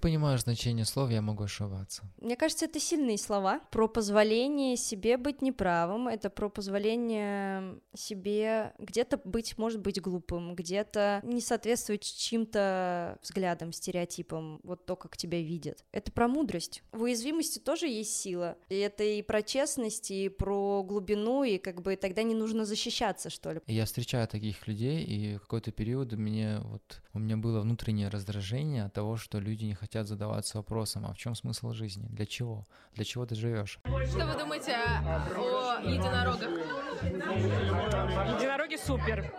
понимаешь значение слов, я могу ошибаться. Мне кажется, это сильные слова про позволение себе быть неправым, это про позволение себе где-то быть, может быть, глупым, где-то не соответствовать чьим-то взглядам, стереотипам, вот то, как тебя видят. Это про мудрость. В уязвимости тоже есть сила. И это и про честность, и про глубину, и как бы тогда не нужно защищаться, что ли. Я встречаю таких людей, и в какой-то период мне вот у меня было внутреннее раздражение от того, что люди не хотят задаваться вопросом, а в чем смысл жизни, для чего, для чего ты живешь. Что вы думаете о единорогах? Единороги супер.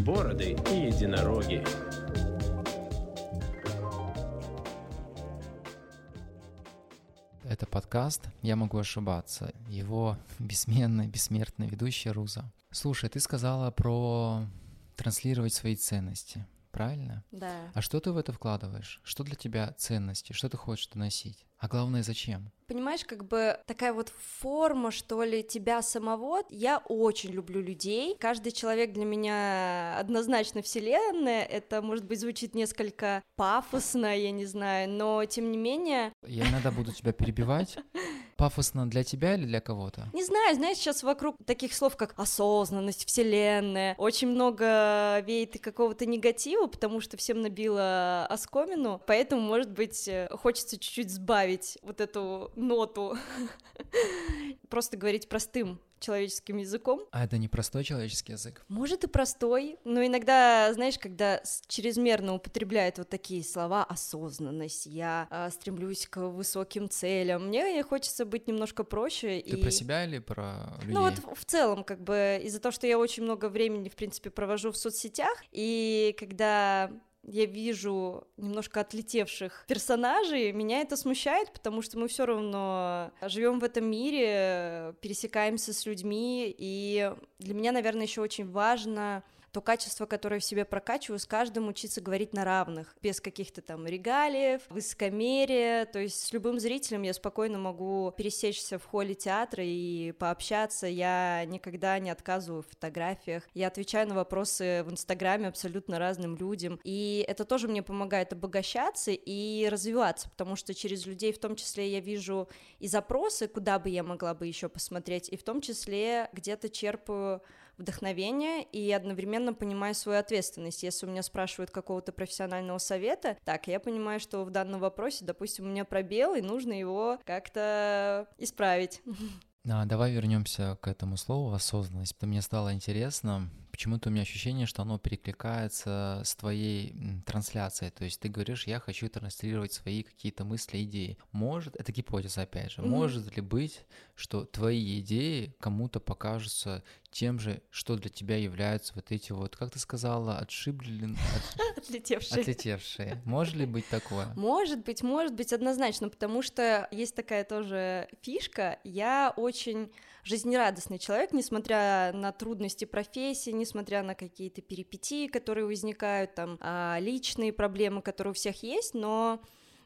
Бороды и единороги. Это подкаст «Я могу ошибаться». Его бессменный, бессмертный ведущий Руза. Слушай, ты сказала про транслировать свои ценности, правильно? Да. А что ты в это вкладываешь? Что для тебя ценности? Что ты хочешь доносить? А главное, зачем? Понимаешь, как бы такая вот форма, что ли, тебя самого. Я очень люблю людей. Каждый человек для меня однозначно вселенная. Это, может быть, звучит несколько пафосно, я не знаю, но тем не менее... Я иногда буду тебя перебивать. Пафосно для тебя или для кого-то? Не знаю, знаешь, сейчас вокруг таких слов, как осознанность, вселенная, очень много веет какого-то негатива, потому что всем набило оскомину, поэтому, может быть, хочется чуть-чуть сбавить вот эту ноту, просто говорить простым человеческим языком. А это не простой человеческий язык? Может и простой, но иногда, знаешь, когда чрезмерно употребляют вот такие слова осознанность, я а, стремлюсь к высоким целям, мне хочется быть немножко проще. Ты и... про себя или про людей? Ну вот в целом, как бы из-за того, что я очень много времени, в принципе, провожу в соцсетях, и когда я вижу немножко отлетевших персонажей, меня это смущает, потому что мы все равно живем в этом мире, пересекаемся с людьми, и для меня, наверное, еще очень важно то качество, которое в себе прокачиваю, с каждым учиться говорить на равных, без каких-то там регалиев, высокомерия, то есть с любым зрителем я спокойно могу пересечься в холле театра и пообщаться, я никогда не отказываю в фотографиях, я отвечаю на вопросы в Инстаграме абсолютно разным людям, и это тоже мне помогает обогащаться и развиваться, потому что через людей в том числе я вижу и запросы, куда бы я могла бы еще посмотреть, и в том числе где-то черпаю вдохновение и одновременно понимаю свою ответственность. Если у меня спрашивают какого-то профессионального совета, так, я понимаю, что в данном вопросе, допустим, у меня пробел, и нужно его как-то исправить. А, давай вернемся к этому слову осознанность. Мне стало интересно, почему-то у меня ощущение, что оно перекликается с твоей трансляцией. То есть ты говоришь, я хочу транслировать свои какие-то мысли, идеи. Может, это гипотеза опять же, mm-hmm. может ли быть, что твои идеи кому-то покажутся тем же, что для тебя являются вот эти вот, как ты сказала, отшибленные... От... Отлетевшие. Отлетевшие. Может ли быть такое? Может быть, может быть, однозначно, потому что есть такая тоже фишка. Я очень жизнерадостный человек, несмотря на трудности профессии, несмотря на какие-то перипетии, которые возникают, там, а, личные проблемы, которые у всех есть, но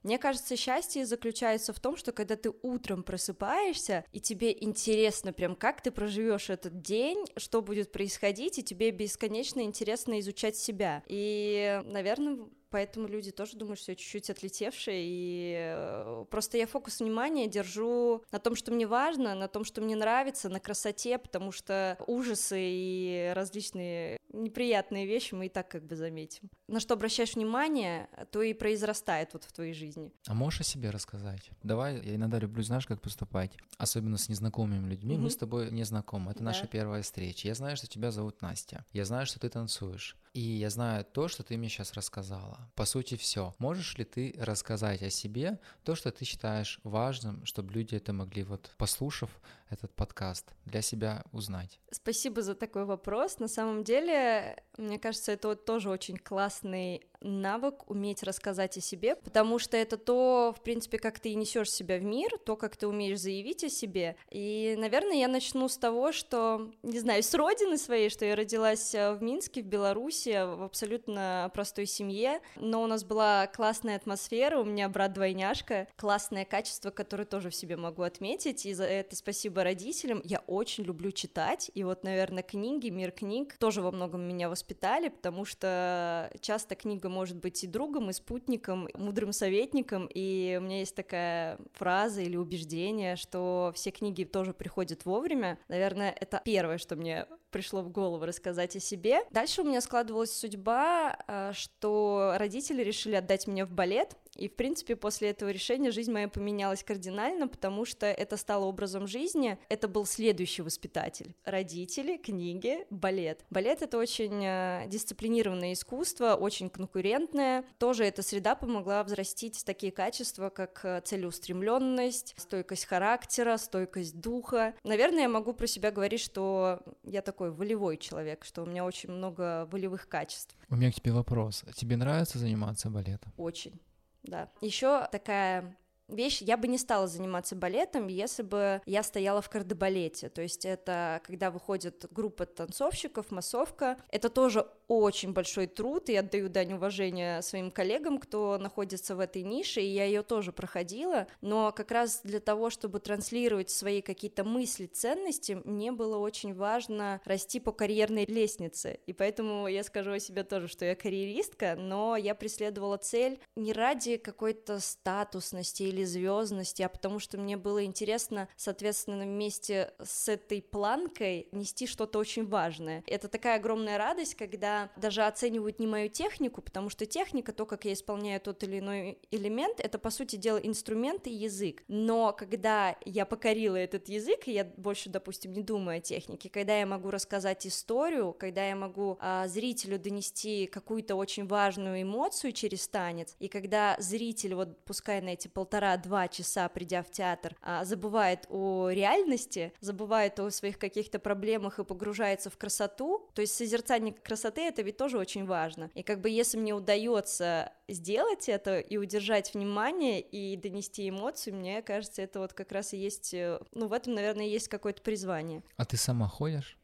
мне кажется, счастье заключается в том, что когда ты утром просыпаешься, и тебе интересно прям, как ты проживешь этот день, что будет происходить, и тебе бесконечно интересно изучать себя. И, наверное, поэтому люди тоже думают, что я чуть-чуть отлетевшая, и э, просто я фокус внимания держу на том, что мне важно, на том, что мне нравится, на красоте, потому что ужасы и различные неприятные вещи мы и так как бы заметим. На что обращаешь внимание, то и произрастает вот в твоей жизни. А можешь о себе рассказать? Давай, я иногда люблю, знаешь, как поступать, особенно с незнакомыми людьми. Mm-hmm. Мы с тобой не знакомы, это да. наша первая встреча. Я знаю, что тебя зовут Настя, я знаю, что ты танцуешь. И я знаю то, что ты мне сейчас рассказала. По сути, все. Можешь ли ты рассказать о себе то, что ты считаешь важным, чтобы люди это могли, вот послушав этот подкаст, для себя узнать? Спасибо за такой вопрос. На самом деле, мне кажется, это вот тоже очень классный навык уметь рассказать о себе, потому что это то, в принципе, как ты несешь себя в мир, то, как ты умеешь заявить о себе. И, наверное, я начну с того, что, не знаю, с родины своей, что я родилась э, в Минске, в Беларуси, в абсолютно простой семье, но у нас была классная атмосфера, у меня брат-двойняшка, классное качество, которое тоже в себе могу отметить, и за это спасибо родителям. Я очень люблю читать, и вот, наверное, книги, мир книг тоже во многом меня воспитали, потому что часто книга может быть и другом, и спутником, и мудрым советником, и у меня есть такая фраза или убеждение, что все книги тоже приходят вовремя. Наверное, это первое, что мне пришло в голову рассказать о себе. Дальше у меня складывалась судьба, э, что родители решили отдать меня в балет, и, в принципе, после этого решения жизнь моя поменялась кардинально, потому что это стало образом жизни. Это был следующий воспитатель. Родители, книги, балет. Балет — это очень э, дисциплинированное искусство, очень конкурентное. Тоже эта среда помогла взрастить такие качества, как э, целеустремленность, стойкость характера, стойкость духа. Наверное, я могу про себя говорить, что я такой волевой человек, что у меня очень много волевых качеств. У меня к тебе вопрос. Тебе нравится заниматься балетом? Очень да. Еще такая вещь, я бы не стала заниматься балетом, если бы я стояла в кардебалете, то есть это когда выходит группа танцовщиков, массовка, это тоже очень большой труд, и отдаю дань уважения своим коллегам, кто находится в этой нише, и я ее тоже проходила, но как раз для того, чтобы транслировать свои какие-то мысли, ценности, мне было очень важно расти по карьерной лестнице, и поэтому я скажу о себе тоже, что я карьеристка, но я преследовала цель не ради какой-то статусности или звездности, а потому что мне было интересно, соответственно, вместе с этой планкой нести что-то очень важное. Это такая огромная радость, когда даже оценивают не мою технику, потому что техника, то, как я исполняю тот или иной элемент, это, по сути дела, инструмент и язык. Но когда я покорила этот язык, и я больше, допустим, не думаю о технике, когда я могу рассказать историю, когда я могу а, зрителю донести какую-то очень важную эмоцию через танец, и когда зритель, вот пускай на эти полтора полтора-два часа, придя в театр, а, забывает о реальности, забывает о своих каких-то проблемах и погружается в красоту, то есть созерцание красоты это ведь тоже очень важно. И как бы если мне удается сделать это и удержать внимание и донести эмоции, мне кажется, это вот как раз и есть, э, ну в этом, наверное, есть какое-то призвание. А ты сама ходишь?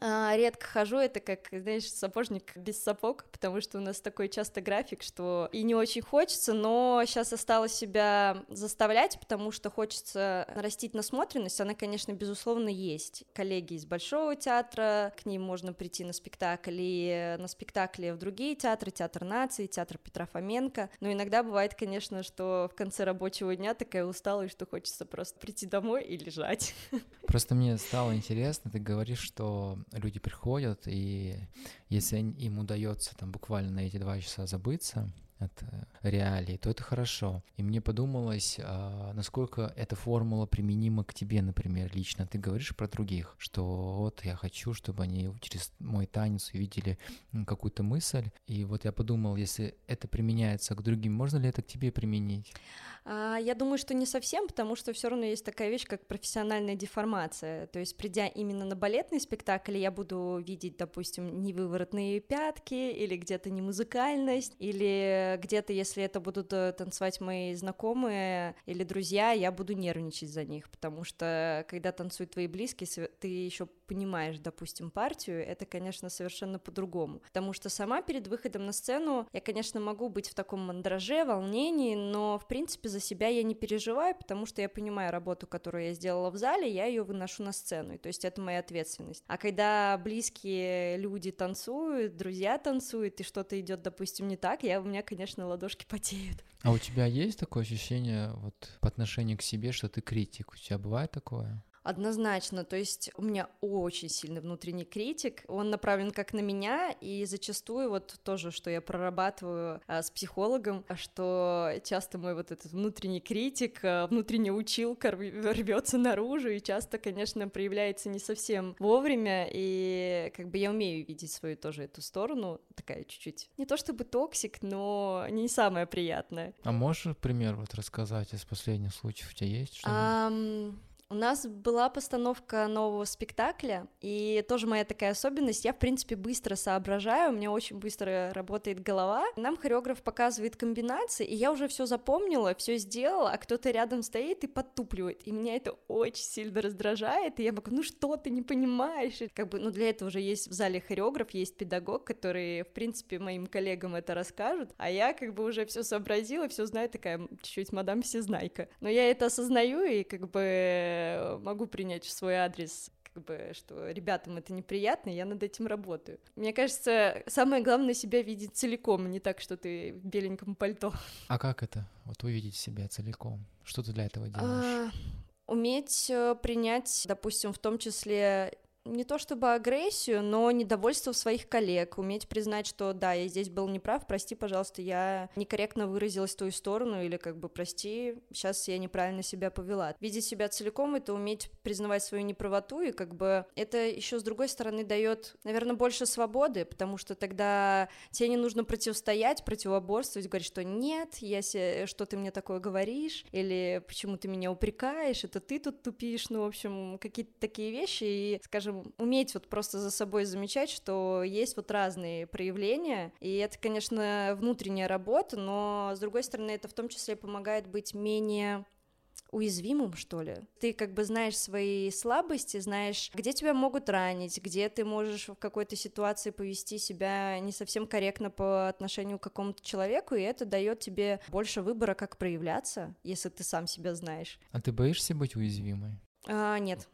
А, редко хожу, это как, знаешь, сапожник без сапог, потому что у нас такой часто график, что и не очень хочется, но сейчас я стала себя заставлять, потому что хочется нарастить насмотренность, она, конечно, безусловно, есть. Коллеги из Большого театра, к ним можно прийти на спектакль, и на спектакле в другие театры, Театр нации, Театр Петра Фоменко, но иногда бывает, конечно, что в конце рабочего дня такая усталая, что хочется просто прийти домой и лежать. Просто мне стало интересно, ты говоришь, что люди приходят, и если им удается там буквально на эти два часа забыться, от э, реалий, то это хорошо. И мне подумалось, а, насколько эта формула применима к тебе, например, лично. Ты говоришь про других, что вот я хочу, чтобы они через мой танец увидели какую-то мысль. И вот я подумал, если это применяется к другим, можно ли это к тебе применить? А, я думаю, что не совсем, потому что все равно есть такая вещь, как профессиональная деформация. То есть, придя именно на балетный спектакль, я буду видеть, допустим, невыворотные пятки, или где-то не музыкальность, или где-то, если это будут э, танцевать мои знакомые или друзья, я буду нервничать за них, потому что когда танцуют твои близкие, ты еще понимаешь, допустим, партию, это, конечно, совершенно по-другому. Потому что сама перед выходом на сцену я, конечно, могу быть в таком мандраже, волнении, но, в принципе, за себя я не переживаю, потому что я понимаю работу, которую я сделала в зале, я ее выношу на сцену, и то есть это моя ответственность. А когда близкие люди танцуют, друзья танцуют, и что-то идет, допустим, не так, я, у меня, конечно, ладошки потеют. А у тебя есть такое ощущение вот по отношению к себе, что ты критик? У тебя бывает такое? Однозначно, то есть у меня очень сильный внутренний критик, он направлен как на меня, и зачастую вот тоже, что я прорабатываю а, с психологом, что часто мой вот этот внутренний критик, а, внутренняя училка рвется наружу, и часто, конечно, проявляется не совсем вовремя, и как бы я умею видеть свою тоже эту сторону, такая чуть-чуть, не то чтобы токсик, но не самая приятная. А можешь пример вот рассказать из последних случаев, у тебя есть что-нибудь? У нас была постановка нового спектакля, и тоже моя такая особенность, я, в принципе, быстро соображаю, у меня очень быстро работает голова. Нам хореограф показывает комбинации, и я уже все запомнила, все сделала, а кто-то рядом стоит и подтупливает, и меня это очень сильно раздражает, и я могу, ну что ты не понимаешь? И как бы, ну для этого уже есть в зале хореограф, есть педагог, который, в принципе, моим коллегам это расскажут, а я как бы уже все сообразила, все знаю, такая чуть-чуть мадам всезнайка. Но я это осознаю, и как бы уже могу принять в свой адрес как бы, что ребятам это неприятно, я над этим работаю. Мне кажется, самое главное себя видеть целиком, не так, что ты в беленьком пальто. А как это? Вот увидеть себя целиком? Что ты для этого делаешь? А, уметь э, принять, допустим, в том числе не то чтобы агрессию, но недовольство своих коллег, уметь признать, что да, я здесь был неправ, прости, пожалуйста, я некорректно выразилась в твою сторону, или как бы прости, сейчас я неправильно себя повела. Видеть себя целиком — это уметь признавать свою неправоту, и как бы это еще с другой стороны дает, наверное, больше свободы, потому что тогда тебе не нужно противостоять, противоборствовать, говорить, что нет, я се... что ты мне такое говоришь, или почему ты меня упрекаешь, это ты тут тупишь, ну, в общем, какие-то такие вещи, и, скажем, уметь вот просто за собой замечать, что есть вот разные проявления, и это, конечно, внутренняя работа, но, с другой стороны, это в том числе помогает быть менее уязвимым, что ли. Ты как бы знаешь свои слабости, знаешь, где тебя могут ранить, где ты можешь в какой-то ситуации повести себя не совсем корректно по отношению к какому-то человеку, и это дает тебе больше выбора, как проявляться, если ты сам себя знаешь. А ты боишься быть уязвимой? А, нет,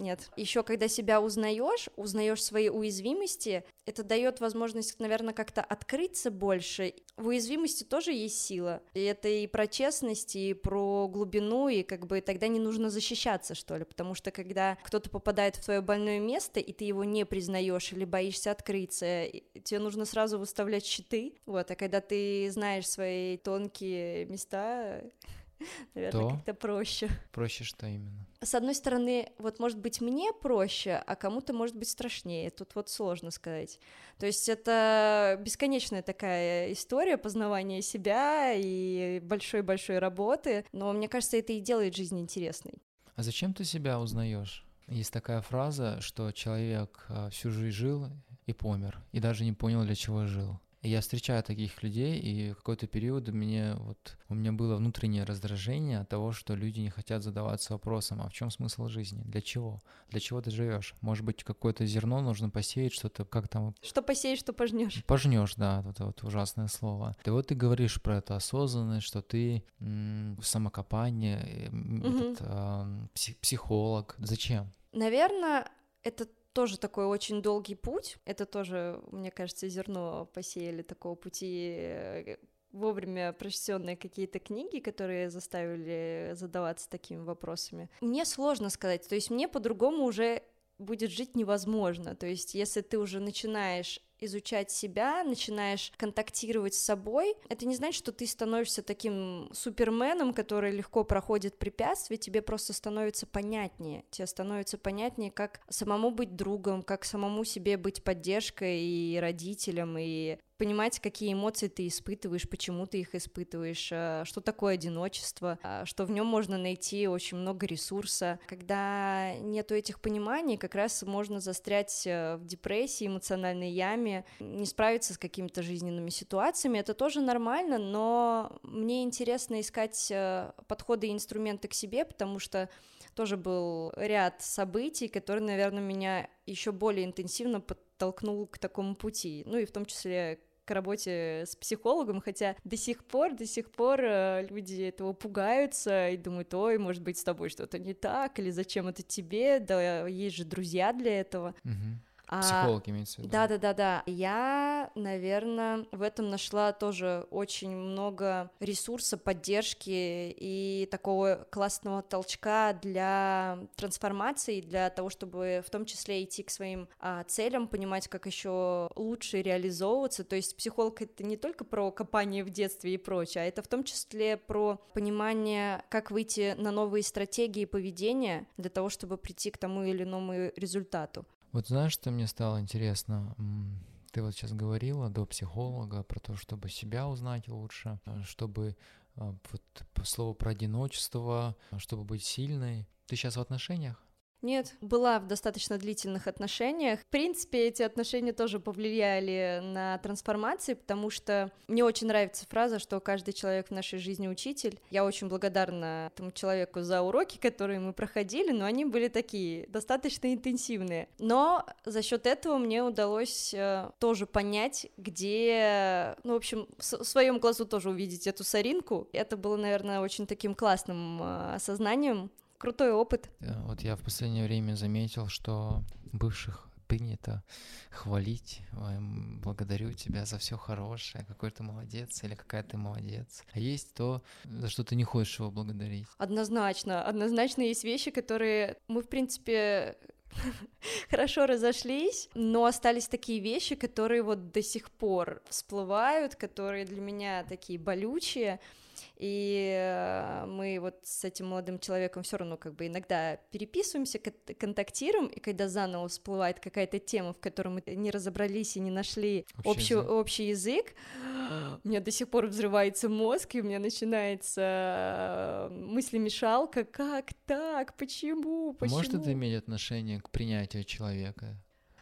нет. Еще когда себя узнаешь, узнаешь свои уязвимости, это дает возможность, наверное, как-то открыться больше. В уязвимости тоже есть сила. И это и про честность, и про глубину, и как бы тогда не нужно защищаться, что ли. Потому что когда кто-то попадает в твое больное место, и ты его не признаешь или боишься открыться, тебе нужно сразу выставлять щиты. Вот, а когда ты знаешь свои тонкие места, наверное, То? как-то проще. Проще что именно? С одной стороны, вот может быть мне проще, а кому-то может быть страшнее. Тут вот сложно сказать. То есть это бесконечная такая история познавания себя и большой-большой работы, но мне кажется, это и делает жизнь интересной. А зачем ты себя узнаешь? Есть такая фраза, что человек а, всю жизнь жил и помер, и даже не понял, для чего жил. Я встречаю таких людей, и в какой-то период у меня, вот, у меня было внутреннее раздражение от того, что люди не хотят задаваться вопросом, а в чем смысл жизни, для чего, для чего ты живешь? Может быть, какое-то зерно нужно посеять, что-то, как там... Что посеешь, что пожнешь. Пожнешь, да, вот это вот ужасное слово. Ты вот ты говоришь про эту осознанность, что ты м- в самокопании, Мгм. этот, а, пси- психолог. Зачем? Наверное, это тоже такой очень долгий путь. Это тоже, мне кажется, зерно посеяли такого пути э, вовремя прочтенные какие-то книги, которые заставили задаваться такими вопросами. Мне сложно сказать, то есть мне по-другому уже будет жить невозможно. То есть если ты уже начинаешь изучать себя, начинаешь контактировать с собой, это не значит, что ты становишься таким суперменом, который легко проходит препятствия, тебе просто становится понятнее, тебе становится понятнее, как самому быть другом, как самому себе быть поддержкой и родителем, и понимать, какие эмоции ты испытываешь, почему ты их испытываешь, э, что такое одиночество, э, что в нем можно найти очень много ресурса. Когда нету этих пониманий, как раз можно застрять э, в депрессии, эмоциональной яме, не справиться с какими-то жизненными ситуациями. Это тоже нормально, но мне интересно искать подходы и инструменты к себе, потому что тоже был ряд событий, которые, наверное, меня еще более интенсивно подтолкнул к такому пути. Ну и в том числе работе с психологом, хотя до сих пор, до сих пор э, люди этого пугаются и думают, ой, может быть, с тобой что-то не так, или зачем это тебе, да есть же друзья для этого. А, Психолог имеется в виду. да, да, да, да. Я, наверное, в этом нашла тоже очень много ресурса, поддержки и такого классного толчка для трансформации, для того, чтобы в том числе идти к своим а, целям, понимать, как еще лучше реализовываться. То есть психолог это не только про копание в детстве и прочее, а это в том числе про понимание, как выйти на новые стратегии поведения для того, чтобы прийти к тому или иному результату. Вот знаешь, что мне стало интересно? Ты вот сейчас говорила до психолога про то, чтобы себя узнать лучше, а, чтобы а, вот по слову про одиночество, а, чтобы быть сильной. Ты сейчас в отношениях? Нет, была в достаточно длительных отношениях. В принципе, эти отношения тоже повлияли на трансформации, потому что мне очень нравится фраза, что каждый человек в нашей жизни учитель. Я очень благодарна этому человеку за уроки, которые мы проходили, но они были такие, достаточно интенсивные. Но за счет этого мне удалось э, тоже понять, где, ну, в общем, в своем глазу тоже увидеть эту соринку. Это было, наверное, очень таким классным э, осознанием, крутой опыт. Э, Вот я в последнее время заметил, что бывших принято хвалить, «Ой, благодарю тебя за все хорошее, какой ты молодец или какая ты молодец. А есть то, за что ты не хочешь его благодарить. Однозначно, однозначно есть вещи, которые мы, в принципе, хорошо разошлись, но остались такие вещи, которые вот до сих пор всплывают, которые для меня такие болючие, и э, мы вот с этим молодым человеком все равно как бы иногда переписываемся, кон- контактируем, и когда заново всплывает какая-то тема, в которой мы не разобрались и не нашли Общий общий, язык. общий язык, у меня до сих пор взрывается мозг, и у меня начинается э, мыслемешалка, как так, почему, почему? Может это иметь отношение к принятию человека?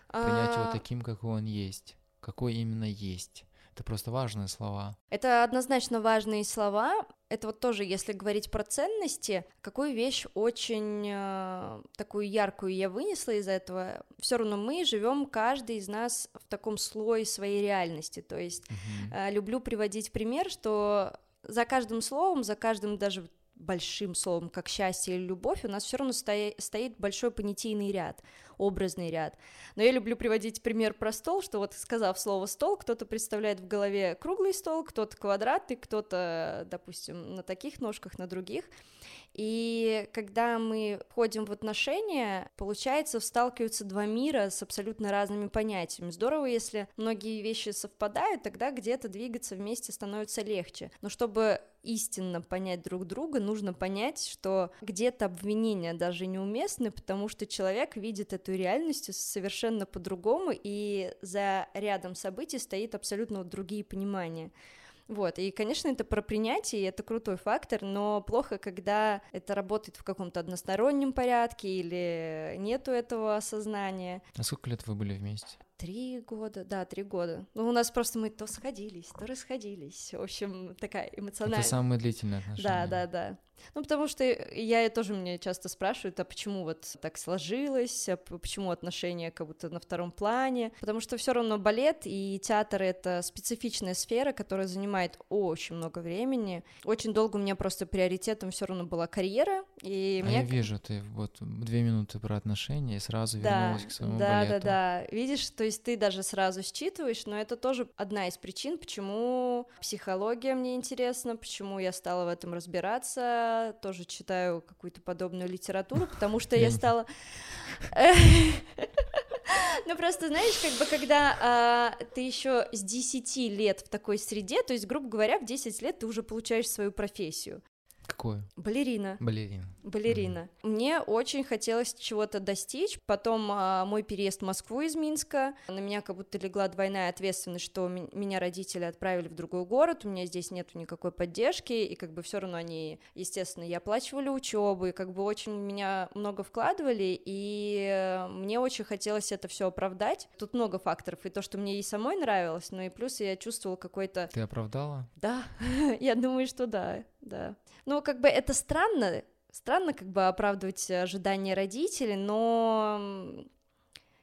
Принять его А, таким, какой он есть? Какой именно есть? Это просто важные слова. Это однозначно важные слова. Это вот тоже, если говорить про ценности, какую вещь очень э, такую яркую я вынесла из этого. Все равно мы живем каждый из нас в таком слое своей реальности. То есть Мгм. э, люблю приводить пример, что за каждым словом, за каждым даже большим словом, как счастье или любовь, у нас все равно стоя- стоит большой понятийный ряд, образный ряд. Но я люблю приводить пример про стол, что вот сказав слово стол, кто-то представляет в голове круглый стол, кто-то квадратный, кто-то, допустим, на таких ножках, на других. И когда мы входим в отношения, получается, сталкиваются два мира с абсолютно разными понятиями. Здорово, если многие вещи совпадают, тогда где-то двигаться вместе становится легче. Но чтобы истинно понять друг друга, нужно понять, что где-то обвинения даже неуместны, потому что человек видит эту реальность совершенно по-другому, и за рядом событий стоит абсолютно другие понимания. Вот, и, конечно, это про принятие, это крутой фактор, но плохо, когда это работает в каком-то одностороннем порядке или нету этого осознания. А сколько лет вы были вместе? Три года, да, три года. Ну, у нас просто мы то сходились, то расходились. В общем, такая эмоциональная. Это самые длительные отношения. Да, да, да. Ну, потому что я и тоже мне часто спрашивают, а почему вот так сложилось, а почему отношения как будто на втором плане, потому что все равно балет и театр — это специфичная сфера, которая занимает очень много времени. Очень долго у меня просто приоритетом все равно была карьера, и А мне я вижу, ты вот две минуты про отношения и сразу да, вернулась к своему да, балету. да, да. Видишь, то есть ты даже сразу считываешь, но это тоже одна из причин, почему психология мне интересна, почему я стала в этом разбираться, тоже читаю какую-то подобную литературу, потому что Я стала... Ну просто знаешь, как бы когда а, ты еще с 10 лет в такой среде, то есть, грубо говоря, в 10 лет ты уже получаешь свою профессию. Какую? Балерина Балерина. балерина. Мне очень хотелось чего-то достичь. Потом а, мой переезд в Москву из Минска. На меня как будто легла двойная ответственность, что меня родители отправили в другой город, у меня здесь нет никакой поддержки, и как бы все равно они, естественно, и оплачивали учебу, и как бы очень меня много вкладывали, и э, мне очень хотелось это все оправдать. Тут много факторов, и то, что мне и самой нравилось, но и плюс я чувствовала какой-то Ты оправдала? да, я думаю, что да, да. Ну, как бы это странно, странно как бы оправдывать ожидания родителей, но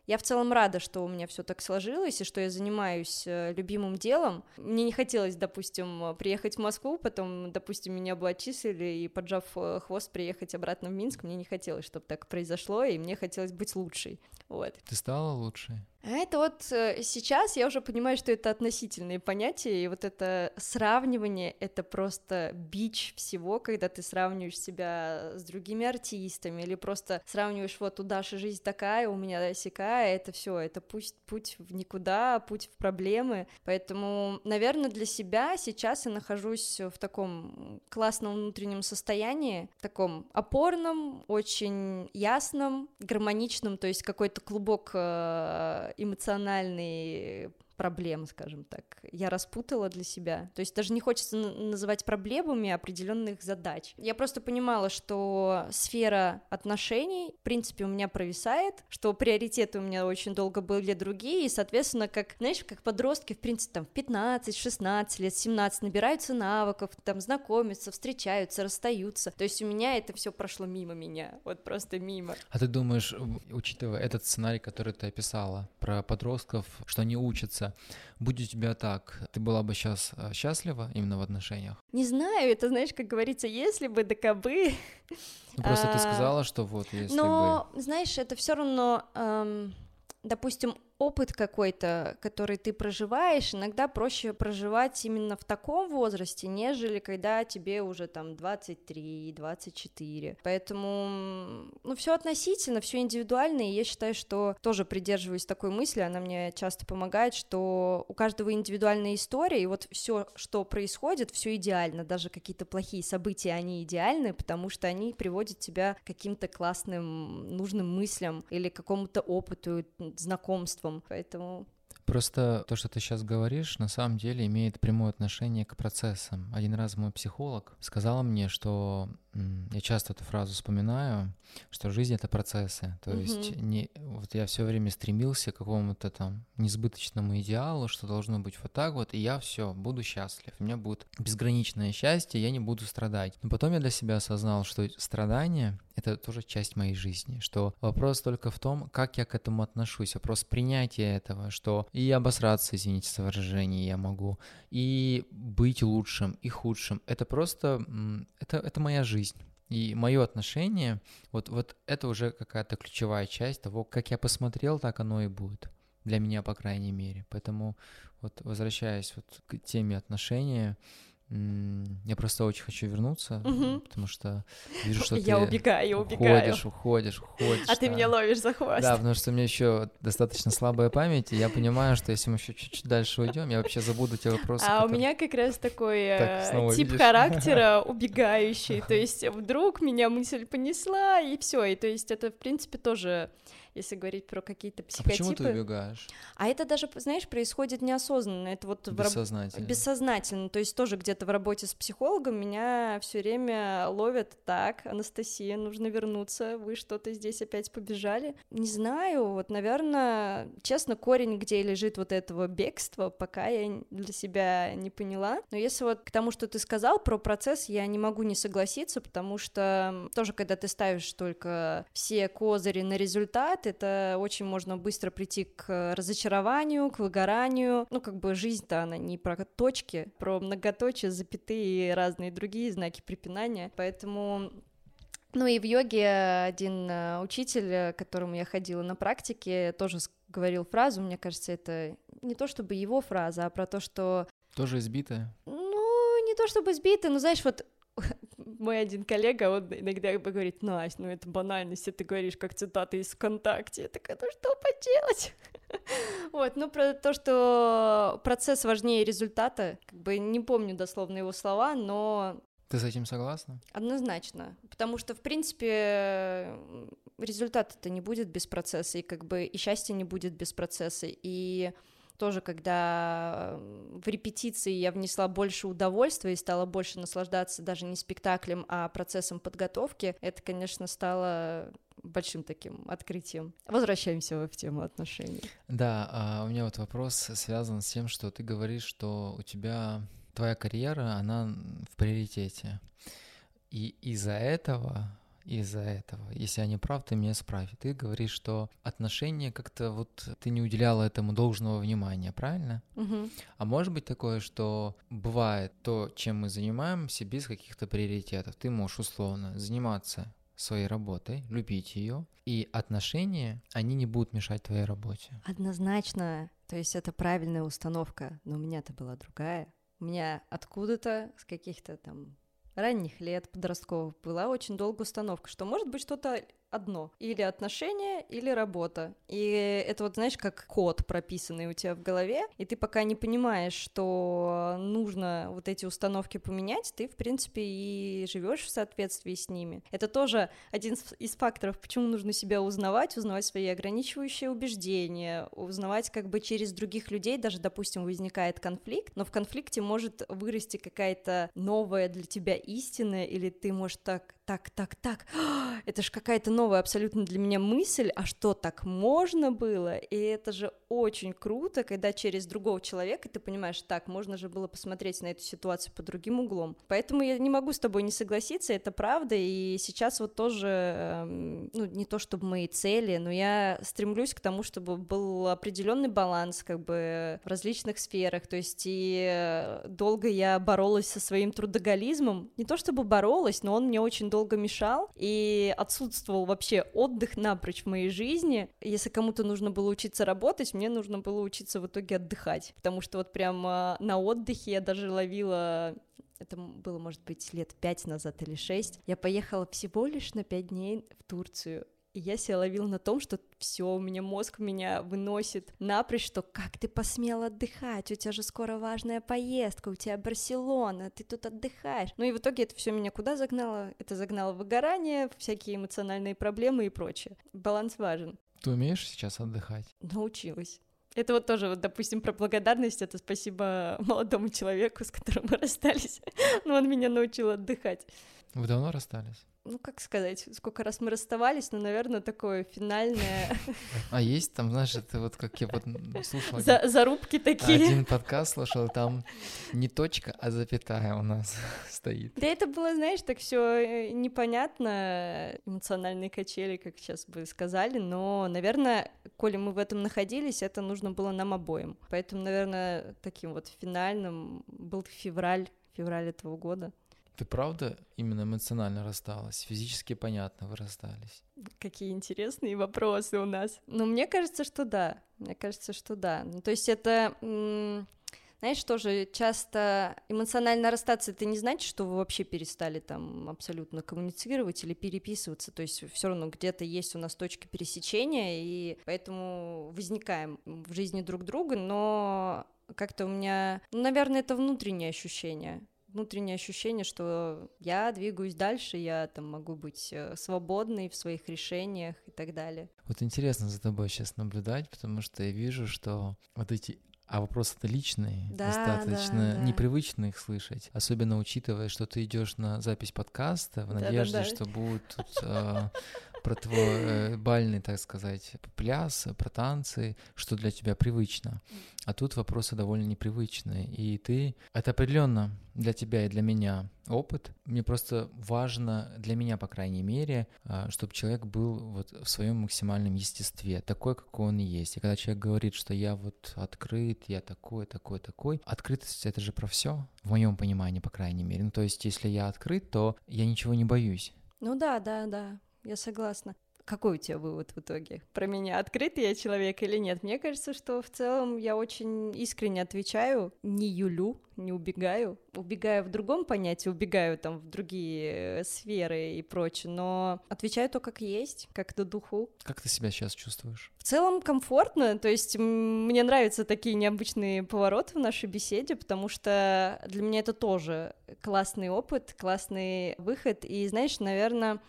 я в целом рада, что у меня все так сложилось, и что я занимаюсь э, любимым делом. Мне не хотелось, допустим, э, приехать в Москву, потом, допустим, меня бы отчислили, и, поджав э, хвост, приехать обратно в Минск. Мне не хотелось, чтобы так произошло, и мне хотелось быть лучшей. Вот. Ты стала лучше? А это вот э, сейчас я уже понимаю, что это относительные понятия, и вот это сравнивание — это просто бич всего, когда ты сравниваешь себя с другими артистами, или просто сравниваешь, вот у Даши жизнь такая, у меня сякая, это все, это путь, путь в никуда, путь в проблемы, поэтому, наверное, для себя сейчас я нахожусь в таком классном внутреннем состоянии, таком опорном, очень ясном, гармоничном, то есть какой-то клубок э, эмоциональный проблем, скажем так, я распутала для себя. То есть даже не хочется называть проблемами определенных задач. Я просто понимала, что сфера отношений, в принципе, у меня провисает, что приоритеты у меня очень долго были другие, и, соответственно, как, знаешь, как подростки, в принципе, там, в 15, 16 лет, 17 набираются навыков, там, знакомятся, встречаются, расстаются. То есть у меня это все прошло мимо меня, вот просто мимо. А ты думаешь, учитывая этот сценарий, который ты описала, про подростков, что они учатся, получается, будь у тебя так, ты была бы сейчас счастлива именно в отношениях? Не знаю, это, знаешь, как говорится, если бы, да кабы. Ну, просто ты А, сказала, что вот если бы... Но, знаешь, это все равно, эм, допустим, опыт какой-то, который ты проживаешь, иногда проще проживать именно в таком возрасте, нежели когда тебе уже там 23, 24. Поэтому, ну, все относительно, все индивидуально, и я считаю, что тоже придерживаюсь такой мысли, она мне часто помогает, что у каждого индивидуальная история, и вот все, что происходит, все идеально, даже какие-то плохие события, они идеальны, потому что они приводят тебя к каким-то классным, нужным мыслям или какому-то опыту, знакомствам, поэтому Просто то, что ты сейчас говоришь, на самом деле имеет прямое отношение к процессам. Один раз мой психолог сказал мне, что я часто эту фразу вспоминаю, что жизнь это процессы. То Мгм. есть не, вот я все время стремился к какому-то там несбыточному идеалу, что должно быть вот так вот, и я все буду счастлив. У меня будет безграничное счастье, я не буду страдать. Но потом я для себя осознал, что страдание это тоже часть моей жизни, что вопрос только в том, как я к этому отношусь, вопрос принятия этого, что и обосраться, извините за выражение, я могу, и быть лучшим, и худшим. Это просто, это, это моя жизнь. И мое отношение, вот, вот это уже какая-то ключевая часть того, как я посмотрел, так оно и будет. Для меня, по крайней мере. Поэтому, вот возвращаясь вот к теме отношения, я просто очень хочу вернуться, Мгм. потому что вижу, что я ты убегаю, я убегаю. уходишь, уходишь, уходишь. А ты да. меня ловишь за хвост. Да, потому что у меня еще достаточно слабая память, и я понимаю, что если мы еще чуть-чуть дальше уйдем, я вообще забуду те вопросы. А у которые- меня как раз такой Так, э, тип видишь? характера убегающий. То есть вдруг меня мысль понесла, и все. И то есть это, в принципе, тоже, если говорить про какие-то А почему ты психотипы. убегаешь? А это даже, знаешь, происходит неосознанно. Это вот в раб- Бессознательно. Бессознательно, то есть тоже где-то в работе с психологом меня все время ловят так, Анастасия, нужно вернуться, вы что-то здесь опять побежали. Не знаю, вот, наверное, честно, корень, где лежит вот этого бегства, пока я для себя не поняла. Но если вот к тому, что ты сказал про процесс, я не могу не согласиться, потому что тоже, когда ты ставишь только все козыри на результат, это очень можно быстро прийти к разочарованию, к выгоранию. Ну, как бы жизнь-то она не про точки, про многоточие, запятые и разные другие знаки препинания. Поэтому ну и в йоге один э, учитель, к которому я ходила на практике, тоже говорил фразу, мне кажется, это не то чтобы его фраза, а про то, что Тоже избитая? ну, не то чтобы сбитый, но знаешь, вот мой один коллега, он иногда говорит, Настя, ну это банальность, ты говоришь как цитаты из ВКонтакте. Я такая, ну что поделать? Вот, ну про то, что процесс важнее результата, как бы не помню дословно его слова, но Ты с этим согласна? Однозначно, потому что, в принципе, результата-то не будет без процесса, и как бы и счастья не будет без процесса, и тоже, когда в репетиции я внесла больше удовольствия и стала больше наслаждаться даже не спектаклем, а процессом подготовки, это, конечно, стало большим таким открытием. Возвращаемся в тему отношений. Да, а у меня вот вопрос связан с тем, что ты говоришь, что у тебя твоя карьера, она в приоритете. И из-за этого, из-за этого, если я не прав, ты меня исправь. Ты говоришь, что отношения как-то вот ты не уделяла этому должного внимания, правильно? Мгм. А может быть такое, что бывает то, чем мы занимаемся, без каких-то приоритетов. Ты можешь условно заниматься своей работой, любить ее, и отношения, они не будут мешать твоей работе. Однозначно, то есть это правильная установка, но у меня-то была другая. У меня откуда-то с каких-то там ранних лет подростковых была очень долгая установка, что может быть что-то одно. Или отношения, или работа. И это вот, знаешь, как код прописанный у тебя в голове, и ты пока не понимаешь, что нужно вот эти установки поменять, ты, в принципе, и живешь в соответствии с ними. Это тоже один из- факторов, почему нужно себя узнавать, узнавать свои ограничивающие убеждения, узнавать как бы через других людей, даже, допустим, возникает конфликт, но в конфликте может вырасти какая-то новая для тебя истина, или ты можешь так, так, так, так, это же какая-то новая новая абсолютно для меня мысль, а что так можно было? И это же очень круто, когда через другого человека ты понимаешь, так, можно же было посмотреть на эту ситуацию под другим углом. Поэтому я не могу с тобой не согласиться, это правда, и сейчас вот тоже, эм, ну, не то чтобы мои цели, но я стремлюсь к тому, чтобы был определенный баланс, как бы, в различных сферах, то есть и долго я боролась со своим трудоголизмом, не то чтобы боролась, но он мне очень долго мешал, и отсутствовал вообще отдых напрочь в моей жизни. Если кому-то нужно было учиться работать, мне нужно было учиться в итоге отдыхать, потому что вот прям на отдыхе я даже ловила это было, может быть, лет пять назад или шесть, я поехала всего лишь на пять дней в Турцию. И я себя ловила на том, что все, у меня мозг меня выносит напрочь, что как ты посмел отдыхать, у тебя же скоро важная поездка, у тебя Барселона, ты тут отдыхаешь. Ну и в итоге это все меня куда загнало? Это загнало в выгорание, всякие эмоциональные проблемы и прочее. Баланс важен. Ты умеешь сейчас отдыхать? Научилась. Это вот тоже, вот, допустим, про благодарность. Это спасибо молодому человеку, с которым мы расстались. Но он меня научил отдыхать. Вы давно расстались? ну, как сказать, сколько раз мы расставались, но, наверное, такое финальное... А есть там, знаешь, это вот как я вот слушал... За, зарубки такие. Один подкаст слушал, там не точка, а запятая у нас стоит. Да это было, знаешь, так все э, непонятно, эмоциональные качели, как сейчас бы сказали, но, наверное, коли мы в этом находились, это нужно было нам обоим. Поэтому, наверное, таким вот финальным был февраль, февраль этого года. Ты правда именно эмоционально рассталась? Физически понятно, вы расстались. Какие интересные вопросы у нас. Ну, мне кажется, что да. Мне кажется, что да. Ну, то есть это... Знаешь, тоже часто эмоционально расстаться это не значит, что вы вообще перестали там абсолютно коммуницировать или переписываться. То есть все равно где-то есть у нас точки пересечения, и поэтому возникаем в жизни друг друга, но как-то у меня, ну, наверное, это внутреннее ощущение внутреннее ощущение, что я двигаюсь дальше, я там могу быть э, свободной в своих решениях и так далее. Вот интересно за тобой сейчас наблюдать, потому что я вижу, что вот эти а вопросы-то личные, да, достаточно да, да. непривычно их слышать, особенно учитывая, что ты идешь на запись подкаста в надежде, да, да, да. что будут тут э, про твой э, бальный, так сказать, пляс, про танцы, что для тебя привычно. А тут вопросы довольно непривычные. И ты... Это определенно для тебя и для меня опыт. Мне просто важно, для меня, по крайней мере, а, чтобы человек был вот в своем максимальном естестве, такой, какой он есть. И когда человек говорит, что я вот открыт, я такой, такой, такой, открытость — это же про все, в моем понимании, по крайней мере. Ну, то есть, если я открыт, то я ничего не боюсь. Ну да, да, да я согласна. Какой у тебя вывод в итоге? Про меня открытый я человек или нет? Мне кажется, что в целом я очень искренне отвечаю, не юлю, не убегаю. Убегаю в другом понятии, убегаю там в другие э, сферы и прочее, но отвечаю то, как есть, как до духу. Как ты себя сейчас чувствуешь? В целом комфортно, то есть мне нравятся такие необычные повороты в нашей беседе, потому что для меня это тоже классный опыт, классный выход, и знаешь, наверное,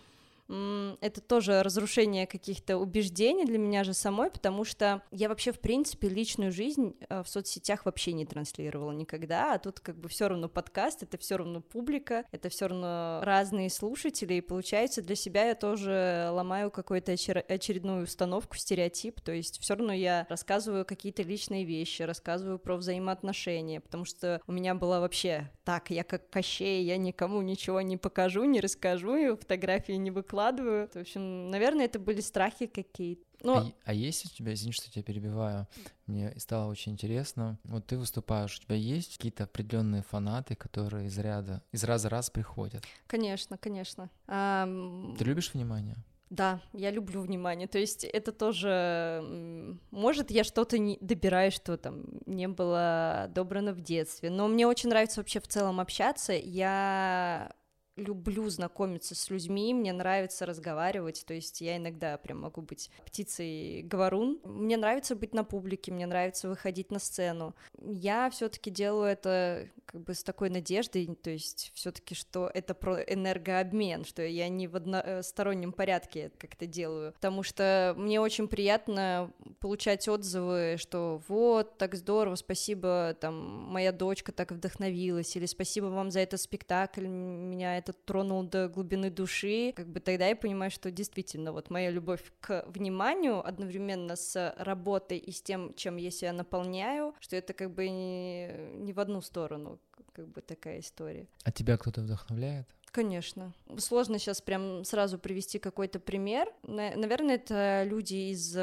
это тоже разрушение каких-то убеждений для меня же самой, потому что я вообще, в принципе, личную жизнь э, в соцсетях вообще не транслировала никогда, а тут как бы все равно подкаст, это все равно публика, это все равно разные слушатели, и получается для себя я тоже ломаю какую-то очередную установку, стереотип, то есть все равно я рассказываю какие-то личные вещи, рассказываю про взаимоотношения, потому что у меня была вообще так, я как Кощей, я никому ничего не покажу, не расскажу, и фотографии не выкладываю, выкладываю. В общем, наверное, это были страхи какие-то. Но... А, а есть у тебя, извини, что тебя перебиваю, мне стало очень интересно. Вот ты выступаешь, у тебя есть какие-то определенные фанаты, которые из ряда, из раза в раз приходят? Конечно, конечно. А... Ты любишь внимание? Да, я люблю внимание. То есть это тоже, может, я что-то не добираю, что там не было добрано в детстве, но мне очень нравится вообще в целом общаться. Я люблю знакомиться с людьми, мне нравится разговаривать, то есть я иногда прям могу быть птицей говорун. Мне нравится быть на публике, мне нравится выходить на сцену. Я все-таки делаю это как бы с такой надеждой, то есть все-таки, что это про энергообмен, что я не в одностороннем порядке как-то делаю, потому что мне очень приятно получать отзывы, что вот, так здорово, спасибо, там, моя дочка так вдохновилась, или спасибо вам за этот спектакль, меня это тронуло до глубины души, как бы тогда я понимаю, что действительно вот моя любовь к вниманию одновременно с работой и с тем, чем я себя наполняю, что это как бы не, не в одну сторону, как бы такая история. А тебя кто-то вдохновляет? Конечно. Сложно сейчас прям сразу привести какой-то пример. Наверное, это люди из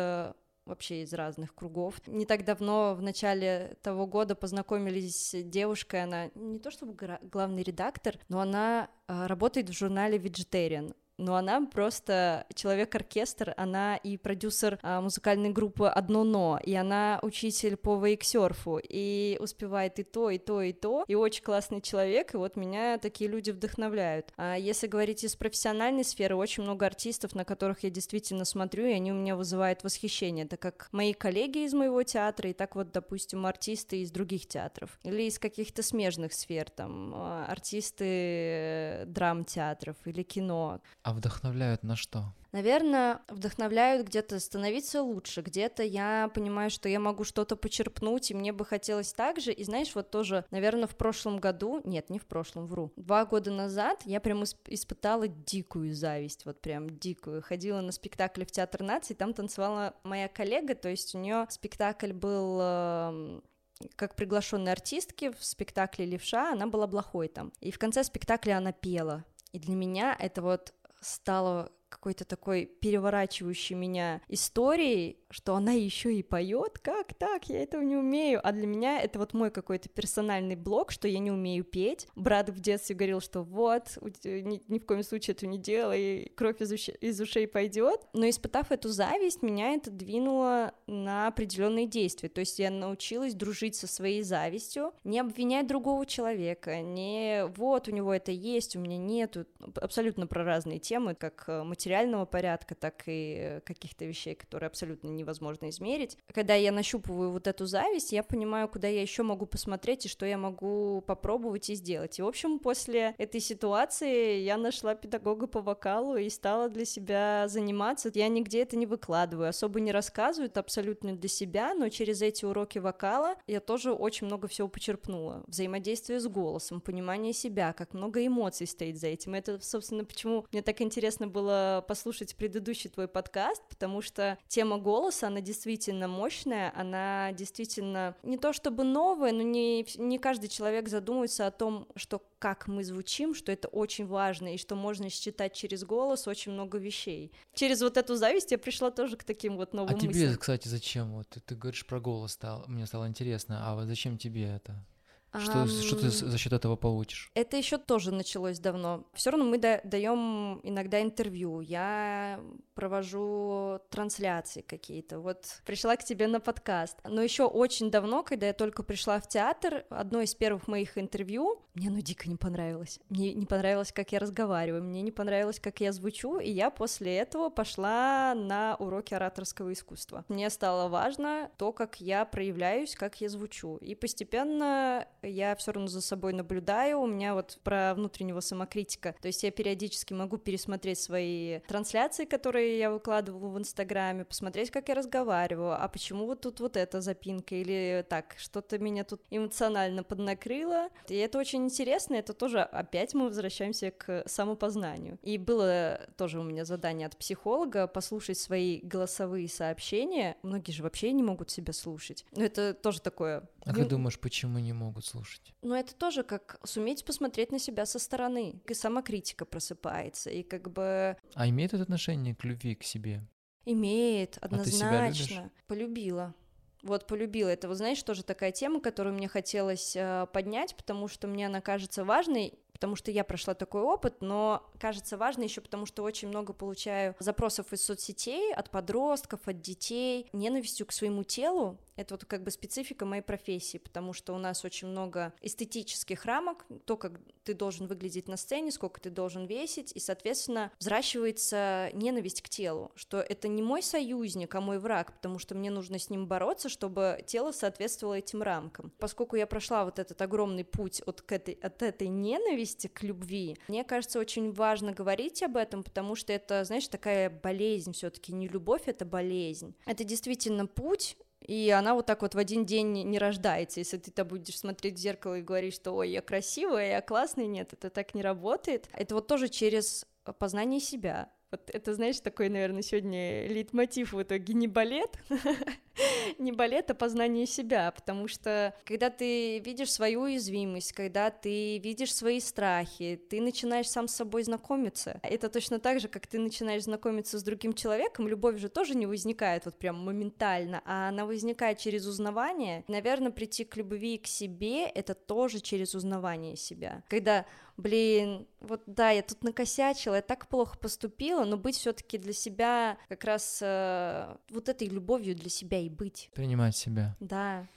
вообще из разных кругов. Не так давно, в начале того года, познакомились с девушкой, она не то чтобы главный редактор, но она а, работает в журнале Vegetarian но она просто человек-оркестр, она и продюсер а, музыкальной группы «Одно но», и она учитель по вейксерфу, и успевает и то, и то, и то, и очень классный человек, и вот меня такие люди вдохновляют. А если говорить из профессиональной сферы, очень много артистов, на которых я действительно смотрю, и они у меня вызывают восхищение, так как мои коллеги из моего театра, и так вот, допустим, артисты из других театров, или из каких-то смежных сфер, там, а, артисты э, драм-театров или кино. А вдохновляют на что? Наверное, вдохновляют где-то становиться лучше, где-то я понимаю, что я могу что-то почерпнуть, и мне бы хотелось так же. И знаешь, вот тоже, наверное, в прошлом году, нет, не в прошлом, вру, два года назад я прям испытала дикую зависть, вот прям дикую. Ходила на спектакль в Театр нации, там танцевала моя коллега, то есть у нее спектакль был эм, как приглашенной артистки в спектакле «Левша», она была плохой там. И в конце спектакля она пела. И для меня это вот стало какой-то такой переворачивающей меня историей, что она еще и поет, как так, я этого не умею, а для меня это вот мой какой-то персональный блок, что я не умею петь. Брат в детстве говорил, что вот, ни, ни в коем случае этого не делай, кровь из, ушей, из ушей пойдет. Но испытав эту зависть, меня это двинуло на определенные действия. То есть я научилась дружить со своей завистью, не обвинять другого человека, не вот у него это есть, у меня нету. Абсолютно про разные темы, как материального порядка, так и каких-то вещей, которые абсолютно не невозможно измерить. Когда я нащупываю вот эту зависть, я понимаю, куда я еще могу посмотреть и что я могу попробовать и сделать. И, в общем, после этой ситуации я нашла педагога по вокалу и стала для себя заниматься. Я нигде это не выкладываю, особо не рассказываю, это абсолютно для себя, но через эти уроки вокала я тоже очень много всего почерпнула. Взаимодействие с голосом, понимание себя, как много эмоций стоит за этим. Это, собственно, почему мне так интересно было послушать предыдущий твой подкаст, потому что тема голоса голоса, она действительно мощная, она действительно не то чтобы новая, но не, не каждый человек задумывается о том, что как мы звучим, что это очень важно, и что можно считать через голос очень много вещей. Через вот эту зависть я пришла тоже к таким вот новым а тебе, мыслям. кстати, зачем? Вот ты, ты говоришь про голос, стал, мне стало интересно, а вот зачем тебе это? Что, um, что ты за счет этого получишь? Это еще тоже началось давно. Все равно мы да, даем иногда интервью. Я провожу трансляции какие-то. Вот пришла к тебе на подкаст. Но еще очень давно, когда я только пришла в театр, одно из первых моих интервью мне ну дико не понравилось. Мне не понравилось, как я разговариваю, мне не понравилось, как я звучу, и я после этого пошла на уроки ораторского искусства. Мне стало важно то, как я проявляюсь, как я звучу. И постепенно я все равно за собой наблюдаю. У меня вот про внутреннего самокритика. То есть я периодически могу пересмотреть свои трансляции, которые я выкладывала в Инстаграме, посмотреть, как я разговариваю, а почему вот тут вот эта запинка, или так, что-то меня тут эмоционально поднакрыло. И это очень интересно, это тоже опять мы возвращаемся к самопознанию. И было тоже у меня задание от психолога послушать свои голосовые сообщения. Многие же вообще не могут себя слушать. Но это тоже такое... А ты думаешь, почему не могут слушать? Ну, это тоже как суметь посмотреть на себя со стороны. И самокритика просыпается, и как бы... А имеет это отношение к любви к себе? Имеет, однозначно. А Полюбила. Вот полюбила. Это, вот знаешь, тоже такая тема, которую мне хотелось э, поднять, потому что мне она кажется важной, потому что я прошла такой опыт, но кажется важно еще потому, что очень много получаю запросов из соцсетей от подростков, от детей, ненавистью к своему телу, это вот как бы специфика моей профессии, потому что у нас очень много эстетических рамок, то, как ты должен выглядеть на сцене, сколько ты должен весить, и, соответственно, взращивается ненависть к телу, что это не мой союзник, а мой враг, потому что мне нужно с ним бороться, чтобы тело соответствовало этим рамкам. Поскольку я прошла вот этот огромный путь от, к этой, от этой ненависти к любви, мне кажется, очень важно говорить об этом, потому что это, знаешь, такая болезнь все таки не любовь, это болезнь. Это действительно путь, и она вот так вот в один день не рождается. Если ты там будешь смотреть в зеркало и говорить, что ой, я красивая, я классная, нет, это так не работает. Это вот тоже через познание себя. Вот это, знаешь, такой, наверное, сегодня лейтмотив в итоге не балет, а познание себя, потому что когда ты видишь свою уязвимость, когда ты видишь свои страхи, ты начинаешь сам с собой знакомиться. Это точно так же, как ты начинаешь знакомиться с другим человеком, любовь же тоже не возникает вот прям моментально, а она возникает через узнавание. Наверное, прийти к любви к себе — это тоже через узнавание себя. Когда блин, вот да, я тут накосячила, я так плохо поступила, но быть все-таки для себя как раз э, вот этой любовью для себя и быть. Принимать себя. Да.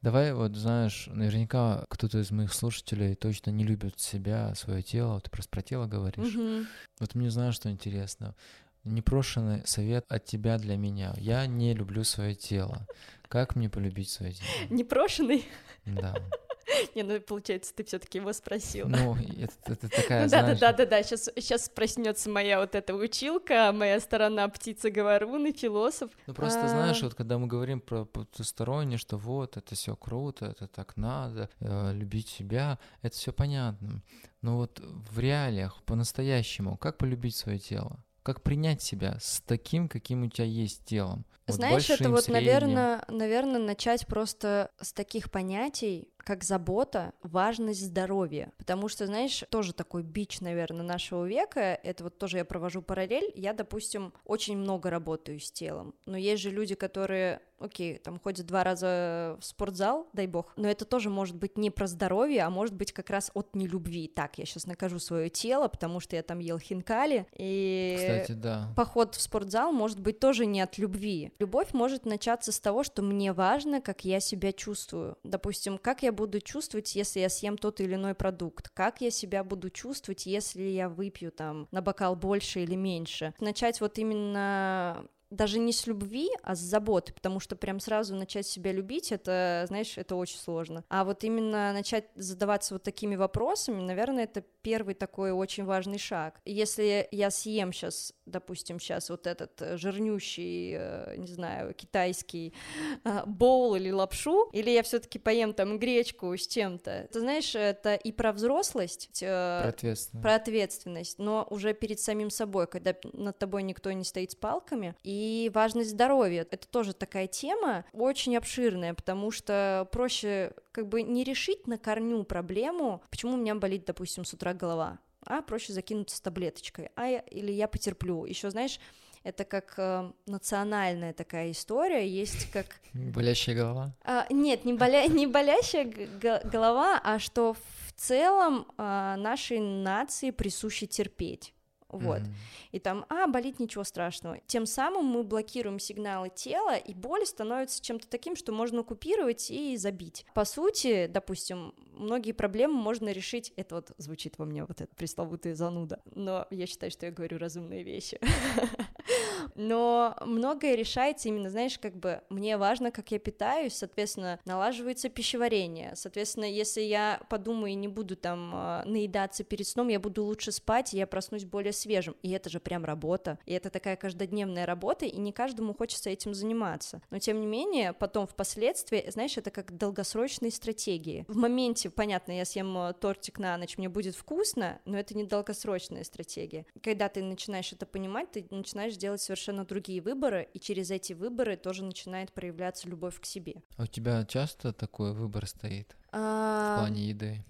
Давай вот, знаешь, наверняка кто-то из моих слушателей точно не любит себя, свое тело, ты просто про тело говоришь. Угу. Вот мне знаешь, что интересно. Непрошенный совет от тебя для меня. Я не люблю свое тело. Как мне полюбить свое тело? Непрошенный? Да. Не, ну получается, ты все-таки его спросил. Ну, это, это такая, ну, да, знаешь... да, да, да, да. Сейчас, сейчас проснется моя вот эта училка, моя сторона птица говорун и философ. Ну просто А. знаешь, вот когда мы говорим про потустороннее, что вот это все круто, это так надо, э, любить себя, это все понятно. Но вот в реалиях, по-настоящему, как полюбить свое тело? Как принять себя с таким, каким у тебя есть телом? Вот Знаешь, это вот, средним. наверное, наверное, начать просто с таких понятий, как забота, важность здоровья. Потому что, знаешь, тоже такой бич, наверное, нашего века, это вот тоже я провожу параллель, я, допустим, очень много работаю с телом, но есть же люди, которые, окей, там ходят два раза в спортзал, дай бог, но это тоже может быть не про здоровье, а может быть как раз от нелюбви. Так, я сейчас накажу свое тело, потому что я там ел хинкали, и Кстати, да. поход в спортзал может быть тоже не от любви. Любовь может начаться с того, что мне важно, как я себя чувствую. Допустим, как я буду чувствовать, если я съем тот или иной продукт, как я себя буду чувствовать, если я выпью там на бокал больше или меньше. Начать вот именно даже не с любви, а с заботы, потому что прям сразу начать себя любить, это, знаешь, это очень сложно. А вот именно начать задаваться вот такими вопросами, наверное, это первый такой очень важный шаг. Если я съем сейчас, допустим, сейчас вот этот э, жирнющий, э, не знаю, китайский э, боул или лапшу, или я все-таки поем там гречку с чем-то, ты знаешь, это и про взрослость, Про ответственность. про ответственность, но уже перед самим собой, когда над тобой никто не стоит с палками, и важность здоровья. Это тоже такая тема очень обширная, потому что проще как бы не решить на корню проблему, почему у меня болит, допустим, с утра голова, а проще закинуться с таблеточкой, а я, или я потерплю. Еще знаешь, это как э, национальная такая история, есть как Болящая голова? а, нет, не, боля... не болящая голова, а что в целом а, нашей нации присуще терпеть. Вот. Мгм. И там, а, болит ничего страшного. Тем самым мы блокируем сигналы тела, и боль становится чем-то таким, что можно купировать и забить. По сути, допустим, многие проблемы можно решить. Это вот звучит во мне вот эта пресловутая зануда. Но я считаю, что я говорю разумные вещи. Но многое решается именно, знаешь, как бы мне важно, как я питаюсь, соответственно, налаживается пищеварение. Соответственно, если я подумаю и не буду там э, наедаться перед сном, я буду лучше спать, и я проснусь более свежим. И это же прям работа. И это такая каждодневная работа, и не каждому хочется этим заниматься. Но тем не менее, потом впоследствии, знаешь, это как долгосрочные стратегии. В моменте, понятно, я съем э, тортик на ночь, мне будет вкусно, но это не долгосрочная стратегия. Когда ты начинаешь это понимать, ты начинаешь делать совершенно другие выборы, и через эти выборы тоже начинает проявляться любовь к себе. А у тебя часто такой выбор стоит в А, плане еды?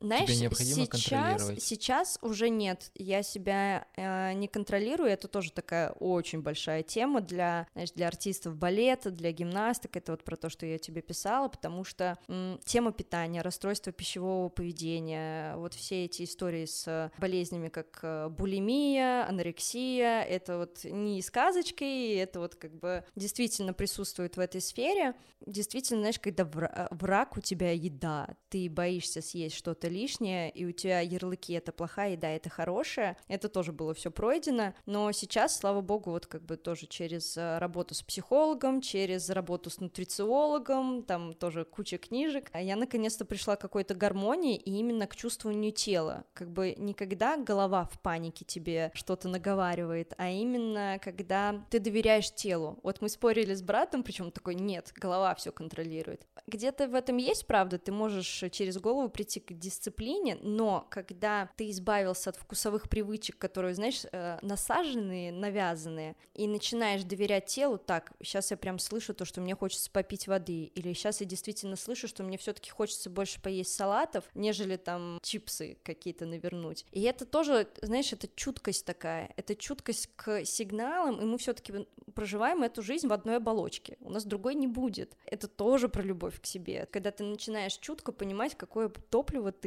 Знаешь, необходимо сейчас, контролировать. сейчас уже нет. Я себя э, не контролирую. Это тоже такая очень большая тема для, знаешь, для артистов балета, для гимнасток. Это вот про то, что я тебе писала, потому что м, тема питания, расстройство пищевого поведения, вот все эти истории с болезнями, как э, булимия, анорексия, это вот не сказочки, это вот как бы действительно присутствует в этой сфере. Действительно, знаешь, когда вра- враг у тебя еда, ты боишься съесть что-то что-то лишнее, и у тебя ярлыки это плохая еда, это хорошая, это тоже было все пройдено, но сейчас, слава богу, вот как бы тоже через э, работу с психологом, через работу с нутрициологом, там тоже куча книжек, а я наконец-то пришла к какой-то гармонии и именно к чувствованию тела, как бы никогда голова в панике тебе что-то наговаривает, а именно когда ты доверяешь телу. Вот мы спорили с братом, причем такой, нет, голова все контролирует. Где-то в этом есть правда, ты можешь через голову прийти к дисциплине, но когда ты избавился от вкусовых привычек, которые, знаешь, э, насаженные, навязанные, и начинаешь доверять телу, так, сейчас я прям слышу то, что мне хочется попить воды, или сейчас я действительно слышу, что мне все-таки хочется больше поесть салатов, нежели там чипсы какие-то навернуть. И это тоже, знаешь, это чуткость такая, это чуткость к сигналам, и мы все-таки проживаем эту жизнь в одной оболочке, у нас другой не будет. Это тоже про любовь к себе, когда ты начинаешь чутко понимать, какое топливо ты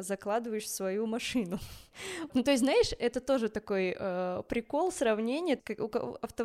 закладываешь в свою машину. Ну, то есть, знаешь, это тоже такой э, прикол, сравнение, как у кого, авто,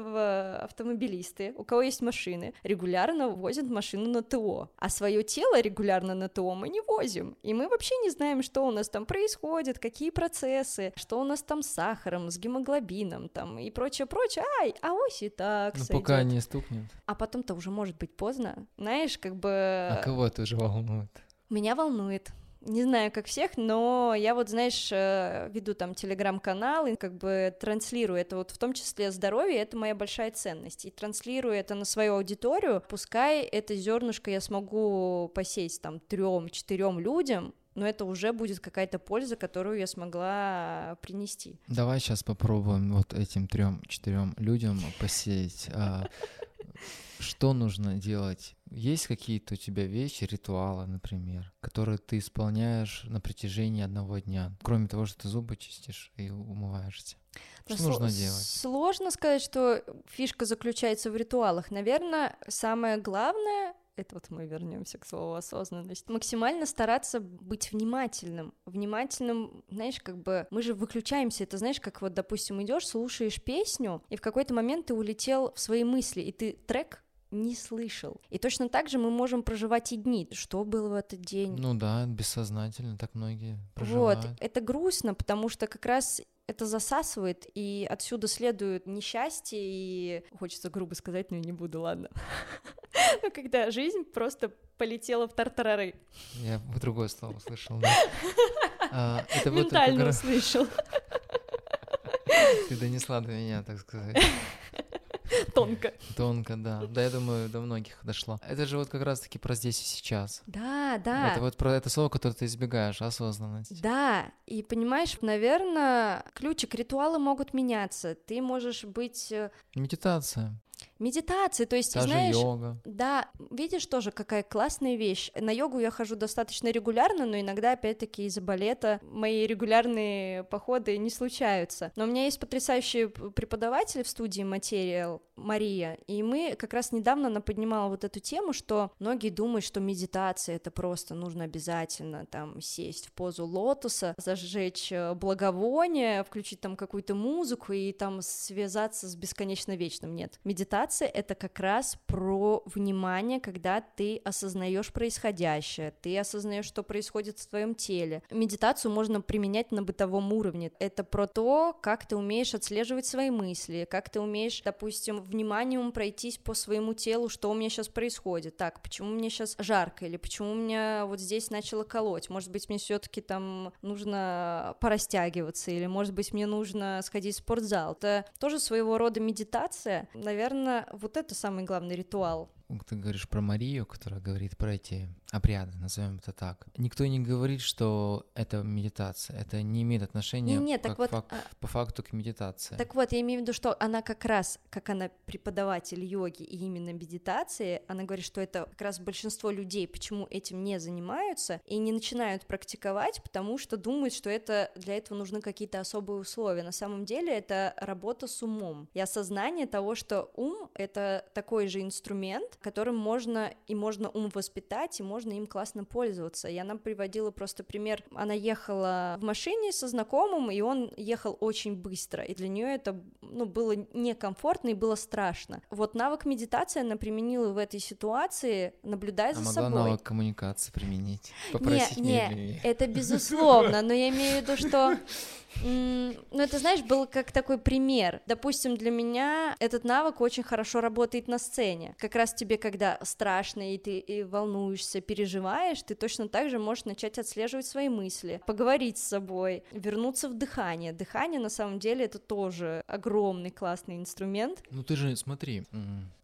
автомобилисты, у кого есть машины, регулярно возят машину на ТО, а свое тело регулярно на ТО мы не возим, и мы вообще не знаем, что у нас там происходит, какие процессы, что у нас там с сахаром, с гемоглобином там и прочее, прочее, ай, а ось и так Ну, сойдёт. пока не стукнет. А потом-то уже может быть поздно, знаешь, как бы... А кого это уже волнует? Меня волнует. Не знаю, как всех, но я вот, знаешь, э, веду там телеграм-канал и как бы транслирую это вот в том числе здоровье, это моя большая ценность. И транслирую это на свою аудиторию, пускай это зернышко я смогу посеять там трем-четырем людям, но это уже будет какая-то польза, которую я смогла принести. Давай сейчас попробуем вот этим трем-четырем людям посеять. Что нужно делать? Есть какие-то у тебя вещи, ритуалы, например, которые ты исполняешь на протяжении одного дня, кроме того, что ты зубы чистишь и умываешься? Но Что сло- нужно делать? Сложно сказать, что фишка заключается в ритуалах. Наверное, самое главное это вот мы вернемся к слову осознанность. Максимально стараться быть внимательным. Внимательным, знаешь, как бы мы же выключаемся. Это знаешь, как вот, допустим, идешь, слушаешь песню, и в какой-то момент ты улетел в свои мысли, и ты трек не слышал. И точно так же мы можем проживать и дни. Что было в этот день? Ну да, бессознательно так многие Вот, проживают. это грустно, потому что как раз это засасывает, и отсюда следует несчастье, и хочется грубо сказать, но я не буду, ладно. Ну, когда жизнь просто полетела в тартарары. Я другое слово слышал. да. А, вот Ментально услышал. ты донесла до меня, так сказать. Тонко. Тонко, да. Да, я думаю, до многих дошло. Это же вот как раз-таки про здесь и сейчас. Да, да. Это вот про это слово, которое ты избегаешь, осознанность. Да, и понимаешь, наверное, ключик, ритуалы могут меняться. Ты можешь быть э, Медитация, медитацией, то есть, та знаешь, йога. Да, видишь тоже, какая классная вещь. На йогу я хожу достаточно регулярно, но иногда, опять-таки, из-за балета мои регулярные походы не случаются. Но у меня есть потрясающий преподаватель в студии Материал, Мария, и мы как раз недавно она поднимала вот эту тему, что многие думают, что медитация — это просто нужно обязательно там сесть в позу лотоса, зажечь э, благовоние, включить там какую-то музыку и там связаться с бесконечно вечным. Нет, медитация — это как раз про внимание, когда ты осознаешь происходящее, ты осознаешь, что происходит в твоем теле. Медитацию можно применять на бытовом уровне. Это про то, как ты умеешь отслеживать свои мысли, как ты умеешь, допустим, вниманием пройтись по своему телу, что у меня сейчас происходит. Так, почему мне сейчас жарко, или почему у меня вот здесь начало колоть? Может быть, мне все-таки там нужно порастягиваться, или может быть, мне нужно сходить в спортзал. Это тоже своего рода медитация. Наверное, вот это самый главный ритуал. Ты говоришь про Марию, которая говорит про эти обряды, назовем это так. Никто не говорит, что это медитация. Это не имеет отношения так как вот, фак- а- по факту к медитации. Так вот, я имею в виду, что она как раз, как она преподаватель йоги и именно медитации, она говорит, что это как раз большинство людей, почему этим не занимаются и не начинают практиковать, потому что думают, что это для этого нужны какие-то особые условия. На самом деле это работа с умом и осознание того, что ум — это такой же инструмент, которым можно и можно ум воспитать, и можно им классно пользоваться. И она приводила просто пример. Она ехала в машине со знакомым, и он ехал очень быстро, и для нее это ну, было некомфортно и было страшно. Вот навык медитации она применила в этой ситуации, наблюдая за а собой. могла навык коммуникации применить? Попросить не, не, это безусловно, но я имею в виду, что Ну, это, знаешь, был как такой пример. Допустим, для меня этот навык очень хорошо работает на сцене. Как раз тебе, когда страшно, и ты и волнуешься, переживаешь, ты точно так же можешь начать отслеживать свои мысли, поговорить с собой, вернуться в дыхание. Дыхание, на самом деле, это тоже огромный классный инструмент. Ну ты же смотри,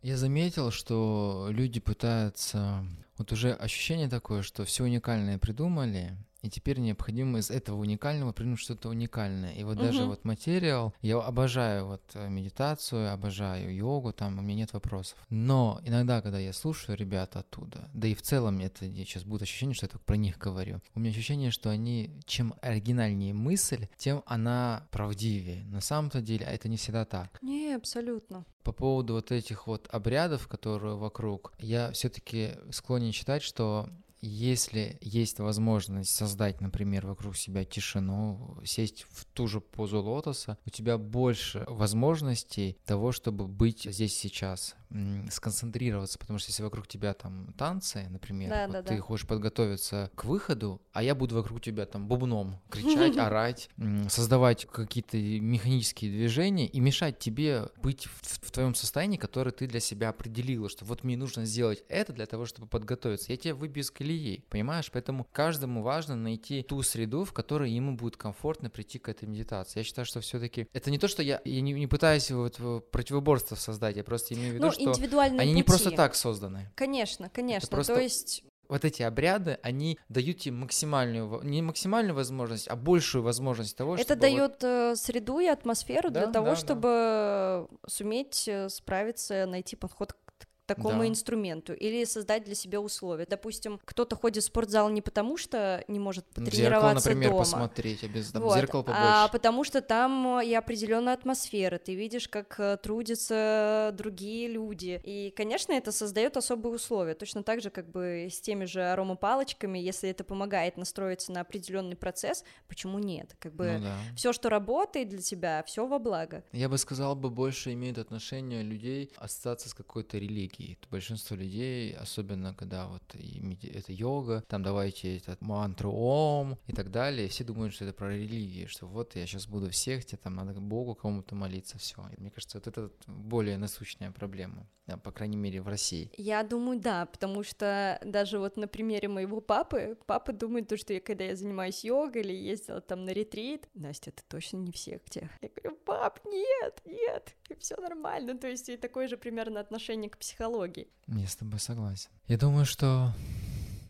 я заметил, что люди пытаются... Вот уже ощущение такое, что все уникальное придумали, и теперь необходимо из этого уникального придумать что-то уникальное. И вот даже Мгм. вот материал, я обожаю вот э, медитацию, обожаю йогу, там у меня нет вопросов. Но иногда, когда я слушаю ребят оттуда, да и в целом это сейчас будет ощущение, что я только про них говорю, у меня ощущение, что они, чем оригинальнее мысль, тем она правдивее. На самом-то деле это не всегда так. Не, абсолютно. По поводу вот этих вот обрядов, которые вокруг, я все-таки склонен считать, что если есть возможность создать, например, вокруг себя тишину, сесть в ту же позу лотоса, у тебя больше возможностей того, чтобы быть здесь сейчас, сконцентрироваться, потому что если вокруг тебя там танцы, например, Да, вот да, ты да. хочешь подготовиться к выходу, а я буду вокруг тебя там бубном кричать, орать, создавать какие-то механические движения и мешать тебе быть в, в твоем состоянии, которое ты для себя определила, что вот мне нужно сделать это для того, чтобы подготовиться. Я тебя выбью из колеи, понимаешь? Поэтому каждому важно найти ту среду, в которой ему будет комфортно прийти к этой медитации. Я считаю, что все-таки это не то, что я, я не, не пытаюсь вот противоборство создать, я просто имею в виду, Ну, что индивидуальные они не пути. просто так созданы. Конечно, конечно. просто То есть Вот эти обряды, они дают тебе максимальную, не максимальную возможность, а большую возможность того, Это чтобы вот- дает э, среду и атмосферу Да, для того, да, да. чтобы суметь э, справиться, найти подход такому Да. инструменту или создать для себя условия. Допустим, кто-то ходит в спортзал не потому, что не может в зеркало, потренироваться например, дома, посмотреть, а там, Вот, зеркало побольше. А потому что там э, и определенная атмосфера, ты видишь, как э, трудятся другие люди. И, конечно, это создает особые условия. Точно так же, как бы с теми же аромапалочками, если это помогает настроиться на определенный процесс, почему нет? Как бы Ну да. все, что работает для тебя, все во благо. Я бы сказал, бы больше имеет отношение людей ассоциация с какой-то религией. Большинство людей, особенно когда вот это йога, там давайте этот мантру ом и так далее, все думают, что это про религию, что вот я сейчас буду всех, тебе там надо Богу кому-то молиться, все. Мне кажется, вот это более насущная проблема, по крайней мере в России. Я думаю, да, потому что даже вот на примере моего папы, папа думает, то, что я, когда я занимаюсь йогой или ездила там на ретрит, Настя, это точно не всех тех. Я говорю, пап, нет, нет, все нормально. То есть и такое же примерно отношение к психологии. Я с тобой согласен. Я думаю, что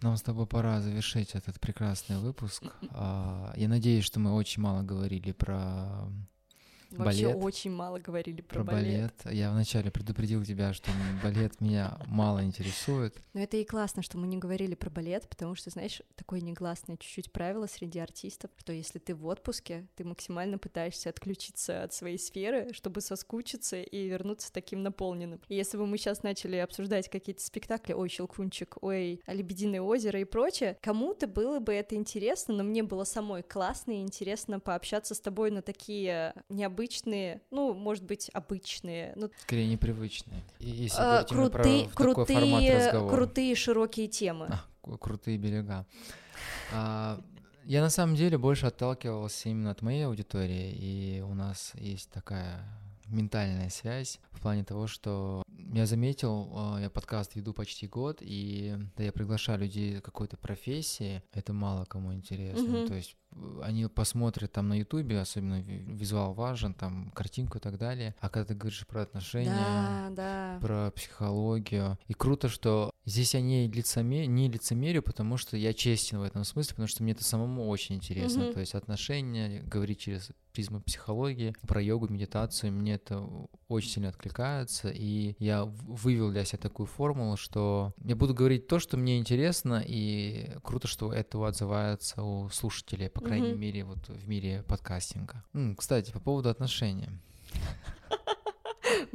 нам с тобой пора завершить этот прекрасный выпуск. А, Я надеюсь, что мы очень мало говорили про Вообще Балет. очень мало говорили про, про балет. Я вначале предупредил тебя, что балет меня мало интересует. Но это и классно, что мы не говорили про балет, потому что, знаешь, такое негласное чуть-чуть правило среди артистов, что если ты в отпуске, ты максимально пытаешься отключиться от своей сферы, чтобы соскучиться и вернуться таким наполненным. И если бы мы сейчас начали обсуждать какие-то спектакли, ой, Щелкунчик, ой, Лебединое озеро и прочее, кому-то было бы это интересно, но мне было самой классно и интересно пообщаться с тобой на такие необычные, ну, может быть, обычные, ну, Скорее непривычные. И если говорить именно про крутые, крутые, крутые широкие темы. А, крутые берега. А, я на самом деле больше отталкивался именно от моей аудитории, и у нас есть такая ментальная связь в плане того, что я заметил, а, я подкаст веду почти год, и да, я приглашаю людей какой-то профессии, это мало кому интересно. Мгм. То есть они посмотрят там на ютубе, особенно ви- визуал важен, там картинку и так далее, а когда ты говоришь про отношения, Да, да. про психологию. И круто, что здесь я не, лицеме... не лицемерю, потому что я честен в этом смысле, потому что мне это самому очень интересно. Мгм. То есть отношения, говорить через призму психологии, про йогу, медитацию, мне это очень сильно откликается, и я вывел для себя такую формулу, что я буду говорить то, что мне интересно, и круто, что это отзывается у слушателей, по крайней Мгм. мере, вот в мире подкастинга. М, кстати, по поводу отношений.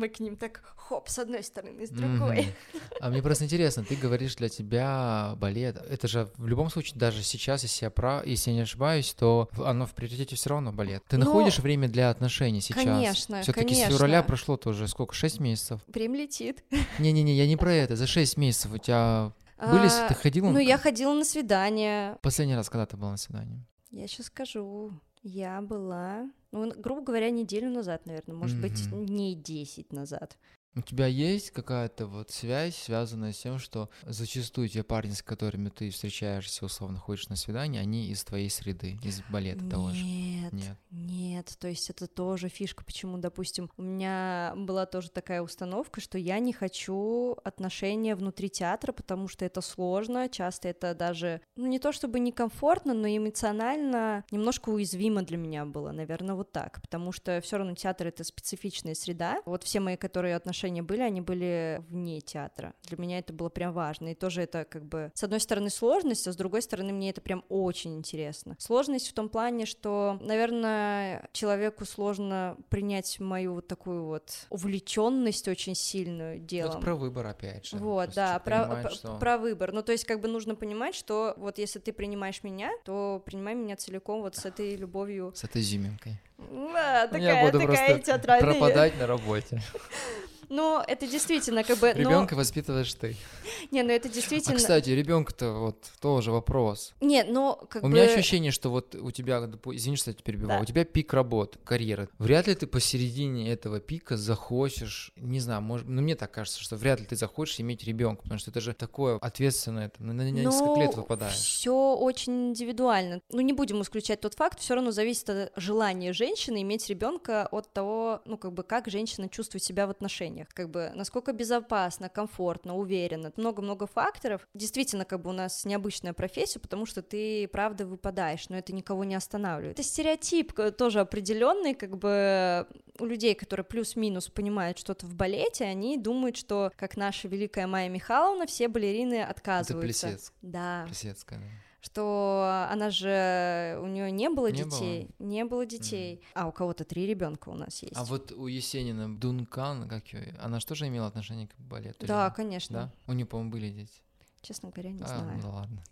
Мы к ним так хоп, с одной стороны, с другой. Мгм. А мне просто интересно, ты говоришь, для тебя балет, это же в любом случае, даже сейчас, если я, прав, если я не ошибаюсь, то оно в приоритете все равно балет. Ты Ну, находишь время для отношений сейчас? конечно, Все-таки с февраля прошло-то уже сколько, 6 месяцев? Время летит. Не-не-не, я не про это, за 6 месяцев у тебя были, А, ты ходила? Ну, я ходила на свидание. Последний раз, когда ты была на свидании? Я сейчас скажу. Я была, ну, грубо говоря, неделю назад, наверное, может быть, Мгм. дней 10 назад. У тебя есть какая-то вот связь, связанная с тем, что зачастую те парни, с которыми ты встречаешься, условно ходишь на свидание, они из твоей среды, из балета того же? Нет, Нет. нет, то есть это тоже фишка, почему, допустим, у меня была тоже такая установка, что я не хочу отношения внутри театра, потому что это сложно, часто это даже, ну не то чтобы некомфортно, но эмоционально немножко уязвимо для меня было, наверное, вот так, потому что все равно театр это специфичная среда, вот все мои, которые отношения были, они были вне театра, для меня это было прям важно, и тоже это как бы, с одной стороны, сложность, а с другой стороны, мне это прям очень интересно. Сложность в том плане, что, наверное, человеку сложно принять мою вот такую вот увлеченность очень сильную делом. Вот про выбор опять же. Вот, есть да, человек про, что- про выбор. Ну, то есть, как бы нужно понимать, что вот если ты принимаешь меня, то принимай меня целиком вот с этой любовью. С этой изюминкой. Да, такая, буду такая просто театральная. пропадать на работе. Ну, это действительно как бы... но- Ребенка воспитываешь ты. Не, ну это А, действительно... кстати, ребенка-то вот тоже вопрос. Нет, ну, как У бы... меня ощущение, что вот у тебя, извини, что я тебя перебиваю, Да. у тебя пик работ, карьеры. Вряд ли ты посередине этого пика захочешь, не знаю, может, ну мне так кажется, что вряд ли ты захочешь иметь ребенка, потому что это же такое ответственное, там, на, на несколько лет выпадаешь. Все Ну, очень индивидуально. Ну, не будем исключать тот факт, все равно зависит от желания женщины иметь ребенка от того, ну, как бы, как женщина чувствует себя в отношениях. Как бы, насколько безопасно, комфортно, уверенно. Много-много факторов. Действительно, как бы у нас необычная профессия, потому что ты, правда, выпадаешь, но это никого не останавливает. Это стереотип э, тоже определенный, как бы, у людей, которые плюс-минус понимают что-то в балете, они думают, что, как наша великая Майя Михайловна, все балерины Это отказываются. Плесецк, Да, Плесецкая. Что она же у нее не было Не детей, не было детей, а у кого-то три ребенка у нас есть. А вот у Есенина Дункан, как её, она же тоже имела отношение к балету? или да, нет? конечно. Да? У нее, по-моему, были дети. Честно говоря, не а, знаю. ну ладно.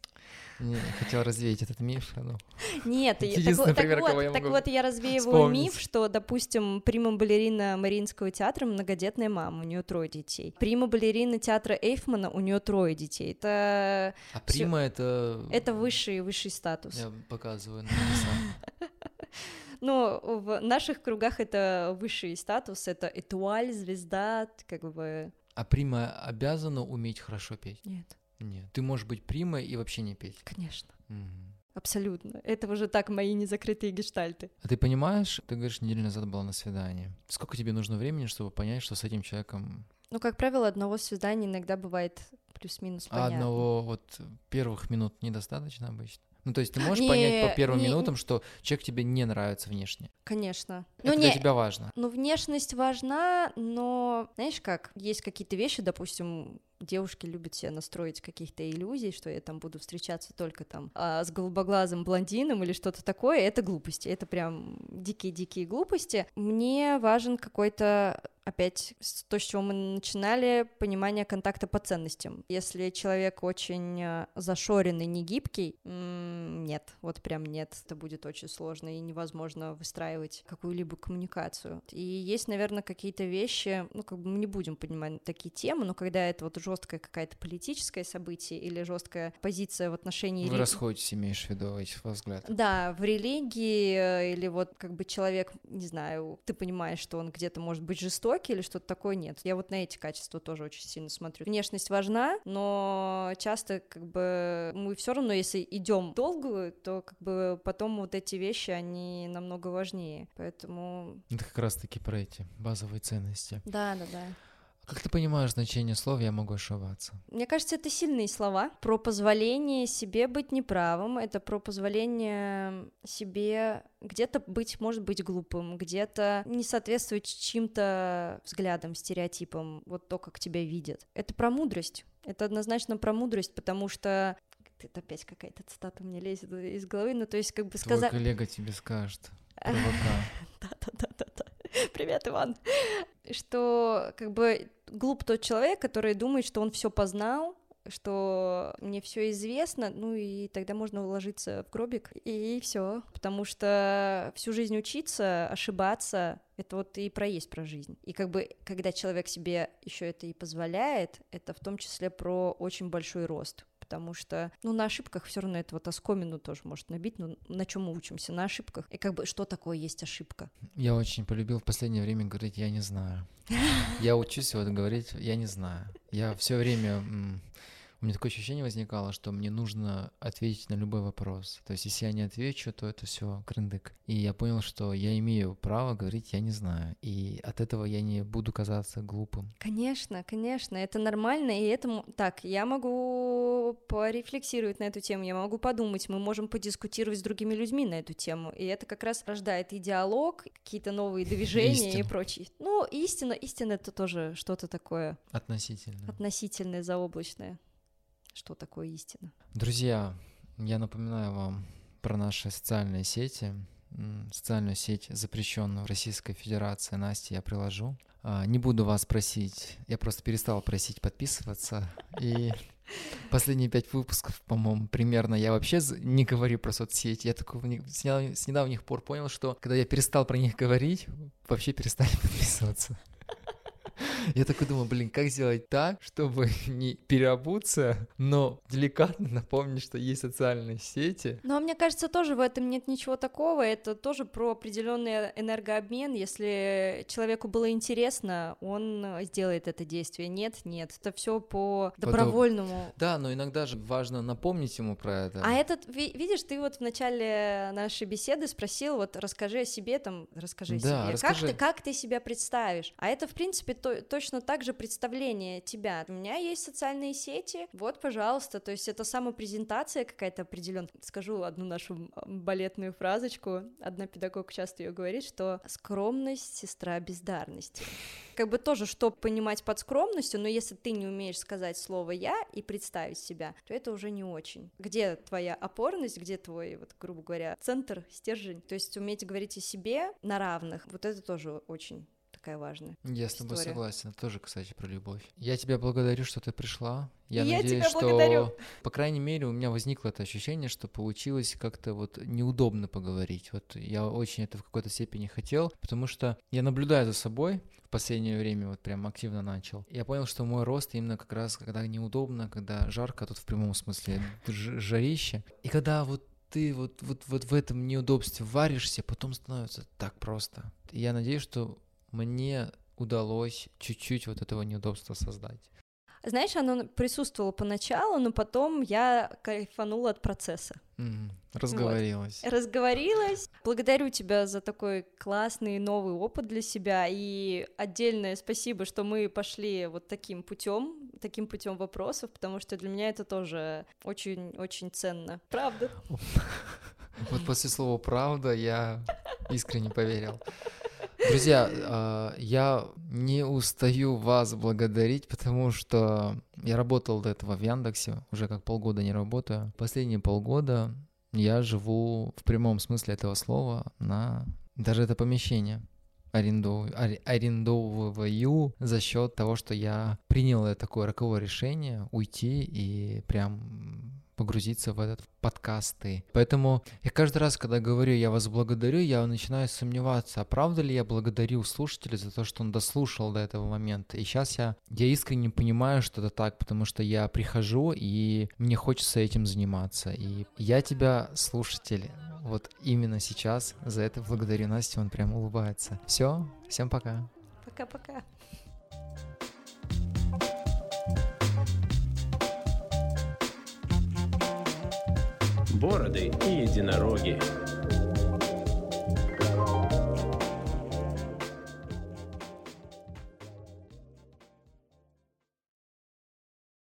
Не, я хотел развеять этот миф, ну. Нет, так, Единственный вот- так пример, вот, я так вот я развеиваю вспомнить. миф, что, допустим, прима-балерина Мариинского театра многодетная мама, у нее трое детей. Прима-балерина театра Эйфмана, у нее трое детей. Это, А Всё. прима это... это высший, высший статус. Я показываю на. Но в наших кругах это высший статус, это этуаль, звезда, как бы... А прима обязана уметь хорошо петь? Нет, Нет. Ты можешь быть примой и вообще не петь. конечно. Мгм. Абсолютно. Это уже так мои незакрытые гештальты. А ты понимаешь, ты говоришь, неделю назад была на свидании. Сколько тебе нужно времени, чтобы понять, что с этим человеком Ну, как правило, одного свидания иногда бывает плюс-минус а понятно. одного вот первых минут недостаточно обычно? Ну, то есть ты можешь Не, понять по первым не- минутам, что человек тебе не нравится внешне. Конечно. Это ну, для не, тебя важно. ну, внешность важна, но, знаешь как, есть какие-то вещи, допустим, девушки любят себе настроить каких-то иллюзий, что я там буду встречаться только там а, с голубоглазым блондином или что-то такое, это глупости, это прям дикие-дикие глупости. Мне важен какой-то опять то, с чего мы начинали, понимание контакта по ценностям. Если человек очень э, зашоренный, не гибкий, нет, вот прям нет, это будет очень сложно и невозможно выстраивать какую-либо коммуникацию. И есть, наверное, какие-то вещи, ну, как бы мы не будем поднимать такие темы, но когда это вот жесткое какое-то политическое событие или жесткая позиция в отношении... Вы рели- расходитесь, имеешь в виду этих взглядов. да, в религии э, или вот как бы человек, не знаю, ты понимаешь, что он где-то может быть жестокий или что-то такое, нет. Я вот на эти качества тоже очень сильно смотрю. Внешность важна, но часто как бы мы все равно, если идем долгую, то как бы потом вот эти вещи, они намного важнее. Поэтому Это как раз-таки про эти базовые ценности. да, да, да. Как ты понимаешь значение слов «я могу ошибаться»? Мне кажется, это сильные слова про позволение себе быть неправым, это про позволение себе где-то быть, может быть, глупым, где-то не соответствовать чьим-то взглядам, стереотипам, вот то, как тебя видят. Это про мудрость, это однозначно про мудрость, потому что это опять какая-то цитата у меня лезет из головы, ну то есть как бы Твой сказать... коллега тебе скажет. Провока. Привет, Иван. что как бы глуп тот человек, который думает, что он все познал, что мне все известно, ну и тогда можно уложиться в гробик и все, потому что всю жизнь учиться, ошибаться, это вот и про есть про жизнь. И как бы, когда человек себе еще это и позволяет, это в том числе про очень большой рост потому что, ну, на ошибках все равно это вот оскомину тоже может набить, но на чем мы учимся? На ошибках. И как бы, что такое есть ошибка? Я очень полюбил в последнее время говорить «я не знаю». Я учусь вот говорить «я не знаю». Я все время у меня такое ощущение возникало, что мне нужно ответить на любой вопрос. То есть, если я не отвечу, то это все крындык. И я понял, что я имею право говорить «я не знаю». И от этого я не буду казаться глупым. Конечно, конечно, это нормально, и этому... Так, я могу порефлексировать на эту тему, я могу подумать, мы можем подискутировать с другими людьми на эту тему, и это как раз рождает и диалог, какие-то новые движения и прочее. Ну, истина, истина — это тоже что-то такое... Относительное. Относительное, заоблачное что такое истина. Друзья, я напоминаю вам про наши социальные сети. Социальную сеть, запрещенную в Российской Федерации, Настя, я приложу. А, не буду вас просить, я просто перестал просить подписываться. И последние пять выпусков, по-моему, примерно, я вообще не говорю про соцсети. Я такой с недавних пор понял, что когда я перестал про них говорить, вообще перестали подписываться. Я такой думаю, блин, как сделать так, чтобы не переобуться, но деликатно напомнить, что есть социальные сети. Но мне кажется, тоже в этом нет ничего такого. Это тоже про определенный энергообмен. Если человеку было интересно, он сделает это действие. Нет, нет. Это все по добровольному. Да, но иногда же важно напомнить ему про это. А этот, видишь, ты вот в начале нашей беседы спросил, вот расскажи о себе, там, расскажи да, о себе. Расскажи. Как ты, как ты себя представишь? А это, в принципе, то, точно так же представление тебя. У меня есть социальные сети, вот, пожалуйста, то есть это самопрезентация какая-то определенная. Скажу одну нашу балетную фразочку. Одна педагог часто ее говорит, что скромность — сестра бездарности как бы тоже, что понимать под скромностью, но если ты не умеешь сказать слово «я» и представить себя, то это уже не очень. Где твоя опорность, где твой, вот, грубо говоря, центр, стержень? То есть уметь говорить о себе на равных, вот это тоже очень такая важная. Я история. с тобой согласен. Это тоже, кстати, про любовь. Я тебя благодарю, что ты пришла. Я, я надеюсь, тебя что, благодарю. по крайней мере, у меня возникло это ощущение, что получилось как-то вот неудобно поговорить. Вот я очень это в какой-то степени хотел, потому что я наблюдаю за собой в последнее время, вот прям активно начал. Я понял, что мой рост именно как раз, когда неудобно, когда жарко, тут в прямом смысле жарище. И когда вот ты вот, вот, вот в этом неудобстве варишься, потом становится так просто. И я надеюсь, что мне удалось чуть-чуть вот этого неудобства создать. Знаешь, оно присутствовало поначалу, но потом я кайфанула от процесса. Mm, разговорилась. Вот. Разговорилась. Благодарю тебя за такой классный новый опыт для себя. И отдельное спасибо, что мы пошли вот таким путем, таким путем вопросов, потому что для меня это тоже очень-очень ценно. Правда. Вот после слова правда я искренне поверил. Друзья, а, я не устаю вас благодарить, потому что я работал до этого в Яндексе, уже как полгода не работаю. Последние полгода я живу в прямом смысле этого слова на даже это помещение арендовываю, арендовываю за счет того, что я принял такое роковое решение уйти и прям погрузиться в этот подкасты. Поэтому я каждый раз, когда говорю «я вас благодарю», я начинаю сомневаться, а правда ли я благодарю слушателя за то, что он дослушал до этого момента. И сейчас я, я искренне понимаю, что это так, потому что я прихожу, и мне хочется этим заниматься. И я тебя, слушатель, вот именно сейчас за это благодарю Настю, он прям улыбается. Все, всем пока. Пока-пока. Бороды и единороги.